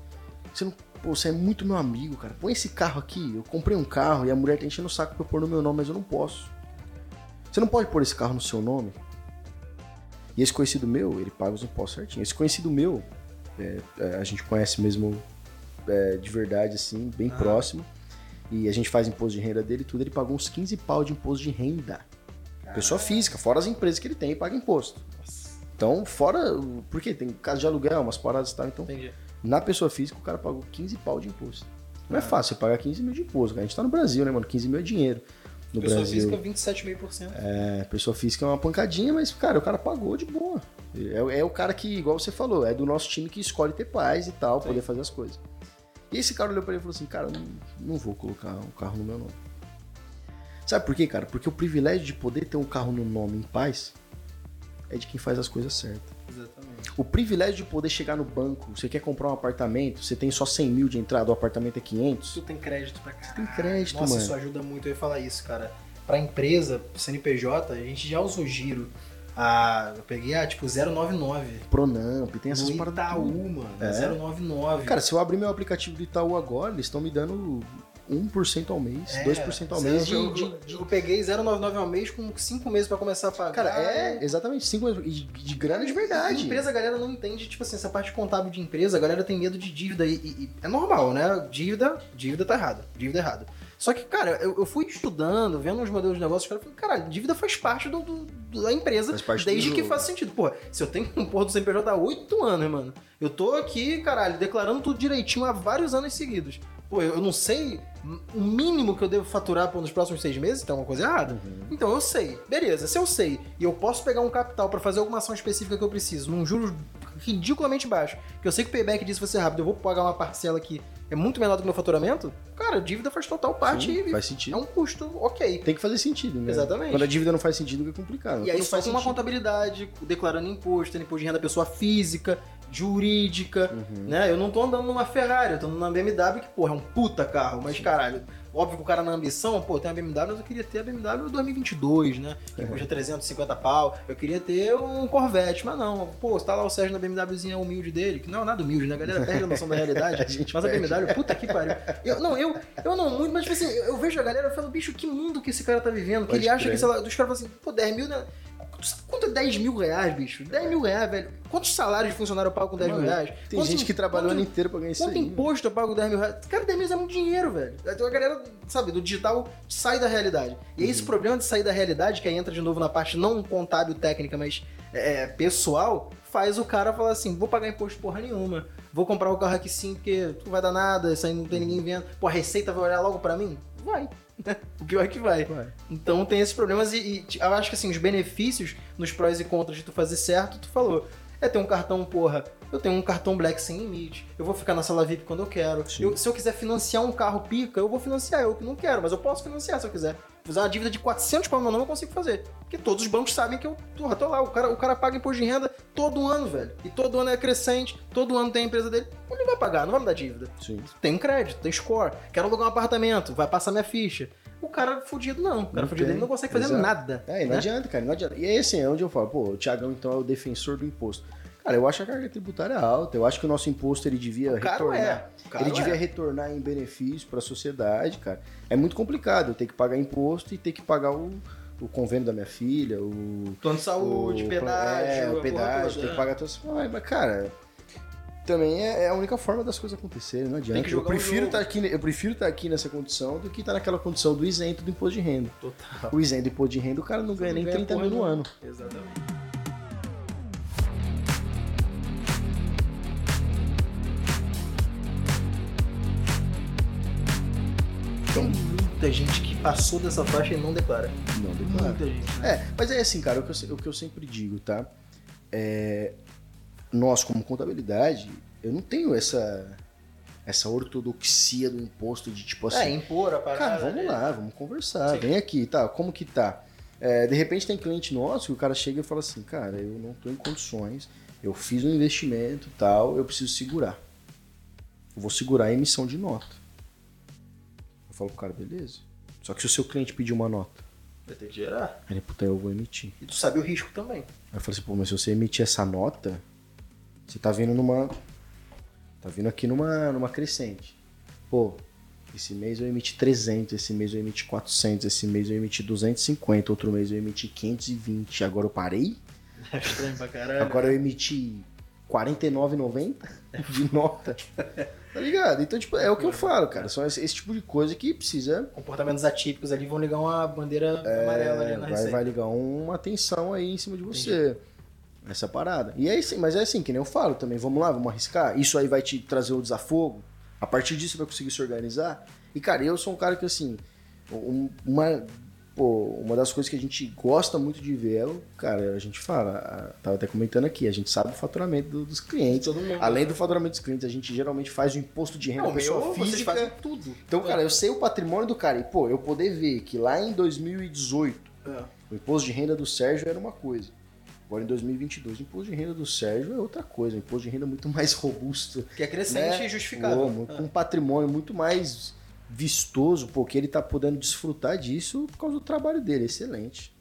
Você não. Pô, você é muito meu amigo, cara. Põe esse carro aqui. Eu comprei um carro e a mulher tá enchendo o saco pra eu pôr no meu nome, mas eu não posso. Você não pode pôr esse carro no seu nome? E esse conhecido meu, ele paga os impostos certinho. Esse conhecido meu, é, é, a gente conhece mesmo é, de verdade, assim, bem Ah. próximo. E a gente faz imposto de renda dele tudo. Ele pagou uns 15 pau de imposto de renda. Pessoa física, fora as empresas que ele tem e paga imposto. Então, fora. Porque tem casa de aluguel, umas paradas e tal. Então, Entendi. na pessoa física, o cara pagou 15 pau de imposto. Não é fácil você pagar 15 mil de imposto. cara. A gente tá no Brasil, né, mano? 15 mil é dinheiro. No Pessoa Brasil. física, 27,5%. É, pessoa física é uma pancadinha, mas, cara, o cara pagou de boa. É, é o cara que, igual você falou, é do nosso time que escolhe ter paz e tal, Sim. poder fazer as coisas. E esse cara olhou pra ele e falou assim: Cara, não, não vou colocar um carro no meu nome. Sabe por quê, cara? Porque o privilégio de poder ter um carro no nome em paz é de quem faz as coisas certas. Exatamente. O privilégio de poder chegar no banco, você quer comprar um apartamento, você tem só 100 mil de entrada, o apartamento é 500. Tu tem crédito pra caralho. Tem crédito, Nossa, mano. isso ajuda muito. Eu ia falar isso, cara. Pra empresa, CNPJ, a gente já usou giro. Ah, eu peguei a tipo 099. Pronamp, tem essas paradas. Itaú, mano. É. 099. Cara, se eu abrir meu aplicativo do Itaú agora, eles estão me dando 1% ao mês, É, 2% ao mês de, eu, de- eu- eu peguei 099 ao mês com 5 meses pra começar a pagar. Cara, é exatamente 5 meses de, de grana de A verdade. empresa, a galera não entende, tipo assim, essa parte contábil de empresa, a galera tem medo de dívida e, e- e é normal, né? Dívida, dívida tá errada, dívida errada. Só que, cara, eu, eu fui estudando, vendo uns modelos de negócio, cara, eu falei, caralho, dívida faz parte do, do- da empresa, Faz parte do desde que faz sentido. Pô, se eu tenho um porra do CNPJ há 8 anos, mano, eu tô aqui, caralho, declarando tudo direitinho há vários anos seguidos. Pô, eu, não sei o mínimo que eu devo faturar nos próximos seis meses, tem alguma coisa errada? Uhum. Então eu sei, beleza, se eu sei e eu posso pegar um capital pra fazer alguma ação específica que eu preciso, num juros ridiculamente baixo, que eu sei que o payback disso vai ser rápido, eu vou pagar uma parcela que é muito menor do que meu faturamento, cara, a dívida faz total parte Sim, e faz é sentido. um custo ok. Tem que fazer sentido, né? Exatamente. Quando a dívida não faz sentido, é complicado. E aí Quando só faz com uma contabilidade, declarando imposto, tendo imposto de renda da pessoa física, jurídica, Uhum. né? Eu não tô andando numa Ferrari, eu tô andando numa BMW, que, porra, é um puta carro, mas caralho, óbvio que o cara na ambição, pô, tem uma BMW, mas eu queria ter a BMW 2022, né? Que Uhum. custa 350 pau, eu queria ter um Corvette, mas não, pô, tá lá o Sérgio na BMWzinha humilde dele, que não é nada humilde, né? A galera perde a noção da realidade, A gente mas a. BMW, puta que pariu. Eu, não, eu, eu não muito, mas tipo assim, eu, eu vejo a galera falando, bicho, que mundo que esse cara tá vivendo, que Pode ele acha crer. que, sei lá, os caras falam assim, pô, 10 mil, né? Tu sabe quanto é 10 mil reais, bicho? 10 mil reais, velho. Quantos salários de funcionário eu pago com 10 mil reais? Tem Quanto gente que trabalhou o ano inteiro pra ganhar isso Quanto aí. imposto eu pago 10 mil reais? Cara, 10 mil é muito dinheiro, velho. Então a galera, sabe, do digital sai da realidade. E Uhum. esse problema de sair da realidade, que aí entra de novo na parte não contábil técnica, mas é, pessoal, faz o cara falar assim: vou pagar imposto porra nenhuma. Vou comprar o carro aqui sim, porque não vai dar nada, isso aí não tem ninguém vendo. Pô, a Receita vai olhar logo pra mim? Vai. O pior é que vai. Vai. Então tem esses problemas e, e eu acho que assim, os benefícios nos prós e contras de tu fazer certo, tu falou. É ter um cartão, porra, eu tenho um cartão Black sem limite, eu vou ficar na sala VIP quando eu quero. Eu- se eu quiser financiar um carro pica, eu vou financiar, eu que não quero, mas eu posso financiar se eu quiser. Usar uma dívida de 400 para meu nome eu consigo fazer. Porque todos os bancos sabem que eu porra, tô lá. O cara, o cara paga imposto de renda todo ano, velho. E todo ano é crescente, todo ano tem a empresa dele. Ele vai pagar, não vai me dar dívida. Sim. Tem crédito, tem score. Quero alugar um apartamento, vai passar minha ficha. O cara fudido não. O cara Não fudido tem. ele não consegue fazer Exato. nada. É, não né? adianta, cara, não adianta. E aí, assim, é onde eu falo, pô, o Tiagão então é o defensor do imposto. Cara, eu acho a carga tributária alta. Eu acho que o nosso imposto ele devia retornar. é. Ele devia é. retornar em benefício para a sociedade, cara. É muito complicado eu ter que pagar imposto e ter que pagar o, o convênio da minha filha, o. Plano de saúde, o- pedágio. É, o pedágio, tem que é. pagar todas. Mas, cara. Também é é a única forma das coisas acontecerem, não adianta. Que eu prefiro estar aqui, eu prefiro estar aqui nessa condição do que estar naquela condição do isento do imposto de renda. Total. O isento do imposto de renda, o cara não ganha nem Não ganha 30 porra mil no ano. Exatamente. Tem muita gente que passou dessa faixa e não declara. Não declara. Muita gente. né? É, mas é assim, cara, o que eu, o que eu sempre digo, tá? É, nós, como contabilidade, eu não tenho essa essa ortodoxia do imposto de tipo assim. É, impor a parada. Cara, vamos né? lá, vamos conversar. Sim. Vem aqui, tá? Como que tá? É, de repente tem cliente nosso que o cara chega e fala assim, cara, eu não tô em condições, eu fiz um investimento tal, eu preciso segurar. Eu vou segurar a emissão de nota. Eu falo pro cara, beleza. Só que se o seu cliente pedir uma nota, Vai ter que gerar. ele, puta, eu vou emitir. E tu sabe o risco também. Aí eu falei assim, pô, mas se você emitir essa nota, você tá vindo numa. Tá vindo aqui numa, numa crescente. Pô, esse mês eu emiti 300, esse mês eu emiti 400, esse mês eu emiti 250, outro mês eu emiti 520, agora eu parei? É estranho pra caralho. Agora eu emiti 49,90 de nota. Tá ligado? Então, tipo, é o que eu falo, cara. São esse, esse tipo de coisa que precisa. Comportamentos atípicos ali vão ligar uma bandeira amarela ali É, na vai, receita. vai ligar uma atenção aí em cima de você. Essa parada. E é assim, mas é assim, que nem eu falo também. Vamos lá, vamos arriscar. Isso aí vai te trazer o desafogo. A partir disso você vai conseguir se organizar. E, cara, eu sou um cara que, assim, um- uma, pô, uma das coisas que a gente gosta muito de ver é o, cara, a gente fala, a- tava até comentando aqui, a gente sabe o faturamento do- dos clientes. Mundo. Além do faturamento dos clientes, a gente geralmente faz o imposto de renda Não, pessoa meu, vocês física. fazem tudo. Então, cara, eu sei o patrimônio do cara. E, pô, eu poder ver que lá em 2018 É. o imposto de renda do Sérgio era uma coisa. Agora em 2022, o imposto de renda do Sérgio é outra coisa, um imposto de renda muito mais robusto. Que é crescente né? e justificável. Com um patrimônio muito mais vistoso, porque ele tá podendo desfrutar disso por causa do trabalho dele, excelente.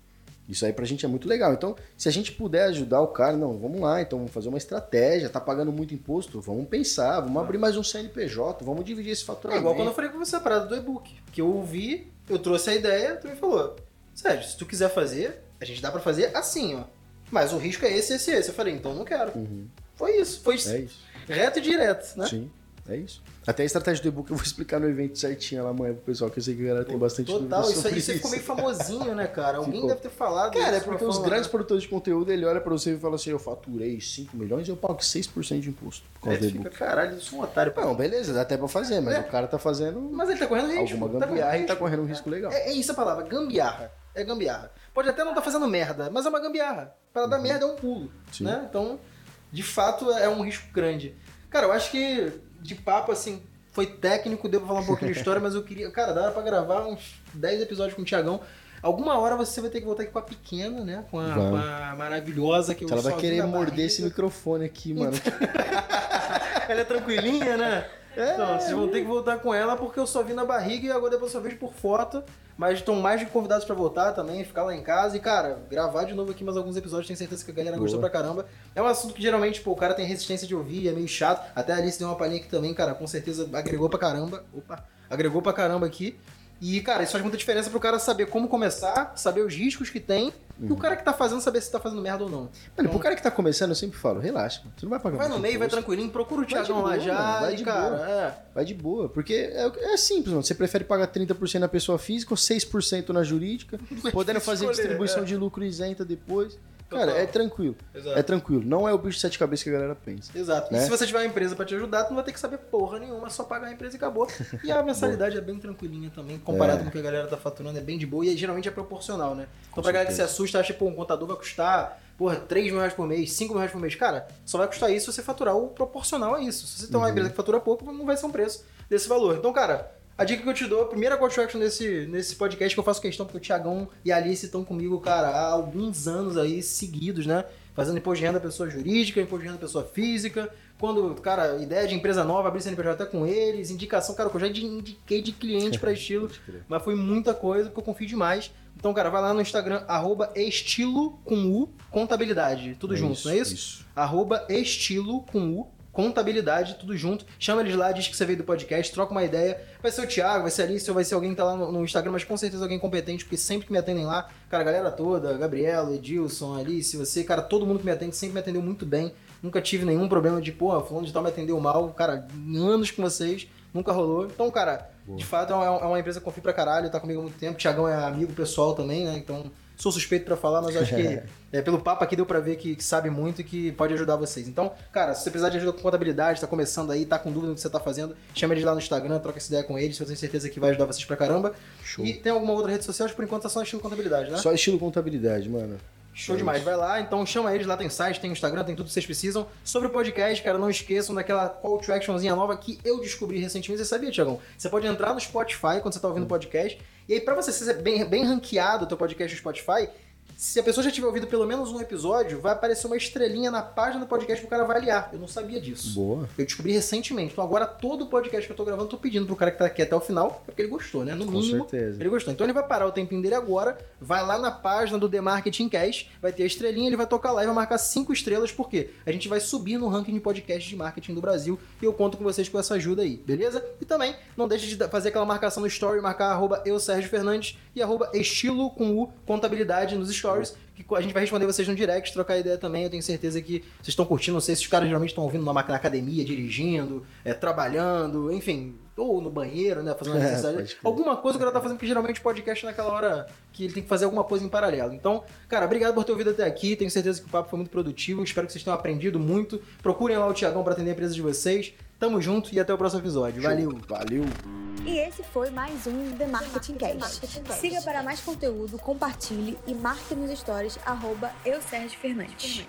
Isso aí pra gente é muito legal. Então, se a gente puder ajudar o cara, não, vamos lá, então vamos fazer uma estratégia, tá pagando muito imposto, vamos pensar, vamos abrir mais um CNPJ, vamos dividir esse É faturamento. igual quando eu falei com você a parada do e-book. Que eu ouvi, eu trouxe a ideia, tu me falou, Sérgio, se tu quiser fazer, a gente dá pra fazer assim, ó. Mas o risco é esse, esse, esse. Eu falei, então não quero. Uhum. Foi isso, foi É isso. reto e direto, né? Sim, é isso. Até a estratégia do e-book eu vou explicar no evento certinho lá amanhã pro pessoal, que eu sei que a galera tem bastante Total, isso sobre aí você ficou meio famosinho, né, cara? Alguém Ficou. deve ter falado. Cara, é isso porque os falar, grandes né? produtores de conteúdo, ele olha pra você e fala assim, eu faturei 5 milhões e eu pago 6% de imposto por causa do tu fica, e-book. caralho, eu sou um otário. Não, beleza, dá até pra fazer, mas É. o cara tá fazendo Mas ele tá correndo risco. alguma tá gambiarra e tá correndo um risco legal. É, é isso a palavra, gambiarra. É gambiarra. Pode até não estar fazendo merda, mas é uma gambiarra. Para dar merda é um pulo. Uhum. Sim. Né? Então, de fato, é um risco grande. Cara, eu acho que de papo, assim, foi técnico, deu pra falar um pouquinho de história, mas eu queria. Cara, dá pra gravar uns 10 episódios com o Tiagão. Alguma hora você vai ter que voltar aqui com a pequena, né? Com a, com a maravilhosa que ela vai querer morder barriga. esse microfone aqui, mano. Ela é tranquilinha, né? É. Então, vocês vão ter que voltar com ela porque eu só vi na barriga e agora depois eu só vejo por foto. Mas estão mais de convidados pra voltar também, ficar lá em casa e, cara, gravar de novo aqui mais alguns episódios. Tenho certeza que a galera Boa. gostou pra caramba. É um assunto que geralmente, pô, o cara tem resistência de ouvir, é meio chato. Até a Alice deu uma palhinha aqui também, cara, com certeza agregou pra caramba. Opa! Agregou pra caramba aqui. E, cara, isso faz muita diferença pro cara saber como começar, saber os riscos que tem. E o cara que tá fazendo saber se tá fazendo merda ou não. Mano, pro cara que tá começando, eu sempre falo, relaxa, mano. Você não vai pagar Vai no meio, vai tranquilinho, procura o Thiagão lá já. mano, vai de cara, boa. é. Vai de boa, porque é, é simples, mano. Você prefere pagar 30% na pessoa física ou 6% na jurídica, podendo fazer escolher, distribuição é. de lucro isenta depois. Total. Cara, é tranquilo. Exato. É tranquilo. Não é o bicho de sete cabeças que a galera pensa. Exato. E Né? se você tiver uma empresa pra te ajudar, tu não vai ter que saber porra nenhuma, é só pagar a empresa e acabou. E a mensalidade é bem tranquilinha também, comparado É. com o que a galera tá faturando, é bem de boa e geralmente é proporcional, né? Então Com pra galera que se assusta, acha que um contador vai custar, porra, 3 mil reais por mês, 5 mil reais por mês. Cara, só vai custar isso se você faturar o proporcional a isso. Se você tem uma Uhum. empresa que fatura pouco, não vai ser um preço desse valor. Então, cara, a dica que eu te dou, a primeira call to action nesse, nesse podcast que eu faço questão, porque o Tiagão e a Alice estão comigo, cara, há alguns anos aí seguidos, né? Fazendo imposto de renda pessoa jurídica, imposto de renda pessoa física. Quando, cara, ideia de empresa nova, abrir CNPJ até com eles, indicação, cara, que eu já indiquei de cliente pra estilo, mas foi muita coisa porque eu confio demais. Então, cara, vai lá no Instagram, arroba estilo com U, contabilidade, tudo É junto, isso, não é isso? isso. arroba estilo com U, contabilidade, tudo junto. Chama eles lá, diz que você veio do podcast, troca uma ideia. Vai ser o Thiago, vai ser a Alice, ou vai ser alguém que tá lá no, no Instagram, mas com certeza alguém competente, porque sempre que me atendem lá, cara, a galera toda, Gabriela, Edilson, Alice, você, cara, todo mundo que me atende sempre me atendeu muito bem. Nunca tive nenhum problema de, pô, fulano de tal me atendeu mal. Cara, anos com vocês, nunca rolou. Então, cara, Boa. de fato é uma, é uma empresa que confio pra caralho, tá comigo há muito tempo. O Thiagão é amigo pessoal também, né? Então, sou suspeito pra falar, mas acho que é, pelo papo aqui deu pra ver que, que sabe muito e que pode ajudar vocês. Então, cara, se você precisar de ajuda com contabilidade, tá começando aí, tá com dúvida do que você tá fazendo, chama eles lá no Instagram, troca essa ideia com eles, eu tenho certeza que vai ajudar vocês pra caramba. Show. E tem alguma outra rede social, por enquanto tá só estilo contabilidade, né? Só estilo contabilidade, mano. Show É demais, vai lá, então chama eles, lá tem site, tem Instagram, tem tudo que vocês precisam. Sobre o podcast, cara, não esqueçam daquela call to actionzinha nova que eu descobri recentemente. Você sabia, Tiagão? Você pode entrar no Spotify quando você tá ouvindo o podcast, e aí pra você ser bem, bem ranqueado o teu podcast no Spotify, se a pessoa já tiver ouvido pelo menos um episódio, vai aparecer uma estrelinha na página do podcast pro cara avaliar. Eu não sabia disso. Boa. Eu descobri recentemente. Então agora todo podcast que eu tô gravando, eu tô pedindo pro cara que tá aqui até o final, é porque ele gostou, né? No Com mínimo, certeza. ele gostou. Então ele vai parar o tempinho dele agora, vai lá na página do The Marketing Cast, vai ter a estrelinha, ele vai tocar lá e vai marcar cinco estrelas, porque a gente vai subir no ranking de podcast de marketing do Brasil e eu conto com vocês com essa ajuda aí, beleza? E também não deixe de fazer aquela marcação no story, marcar arroba eu, Sérgio Fernandes, e arroba estilo com U, contabilidade nos stories, que a gente vai responder vocês no direct, trocar ideia também. Eu tenho certeza que vocês estão curtindo. Não sei se os caras geralmente estão ouvindo numa, na academia, dirigindo, é, trabalhando, enfim, ou no banheiro, né? Fazendo É. Alguma coisa que o cara tá fazendo, porque geralmente podcast é naquela hora que ele tem que fazer alguma coisa em paralelo. Então, cara, obrigado por ter ouvido até aqui. Tenho certeza que o papo foi muito produtivo. Espero que vocês tenham aprendido muito. Procurem lá o Tiagão para atender a empresa de vocês. Tamo junto e até o próximo episódio. Valeu! Valeu. E esse foi mais um The Marketing Cast. Siga para mais conteúdo, compartilhe e marque nos stories arroba eu, Sérgio Fernandes.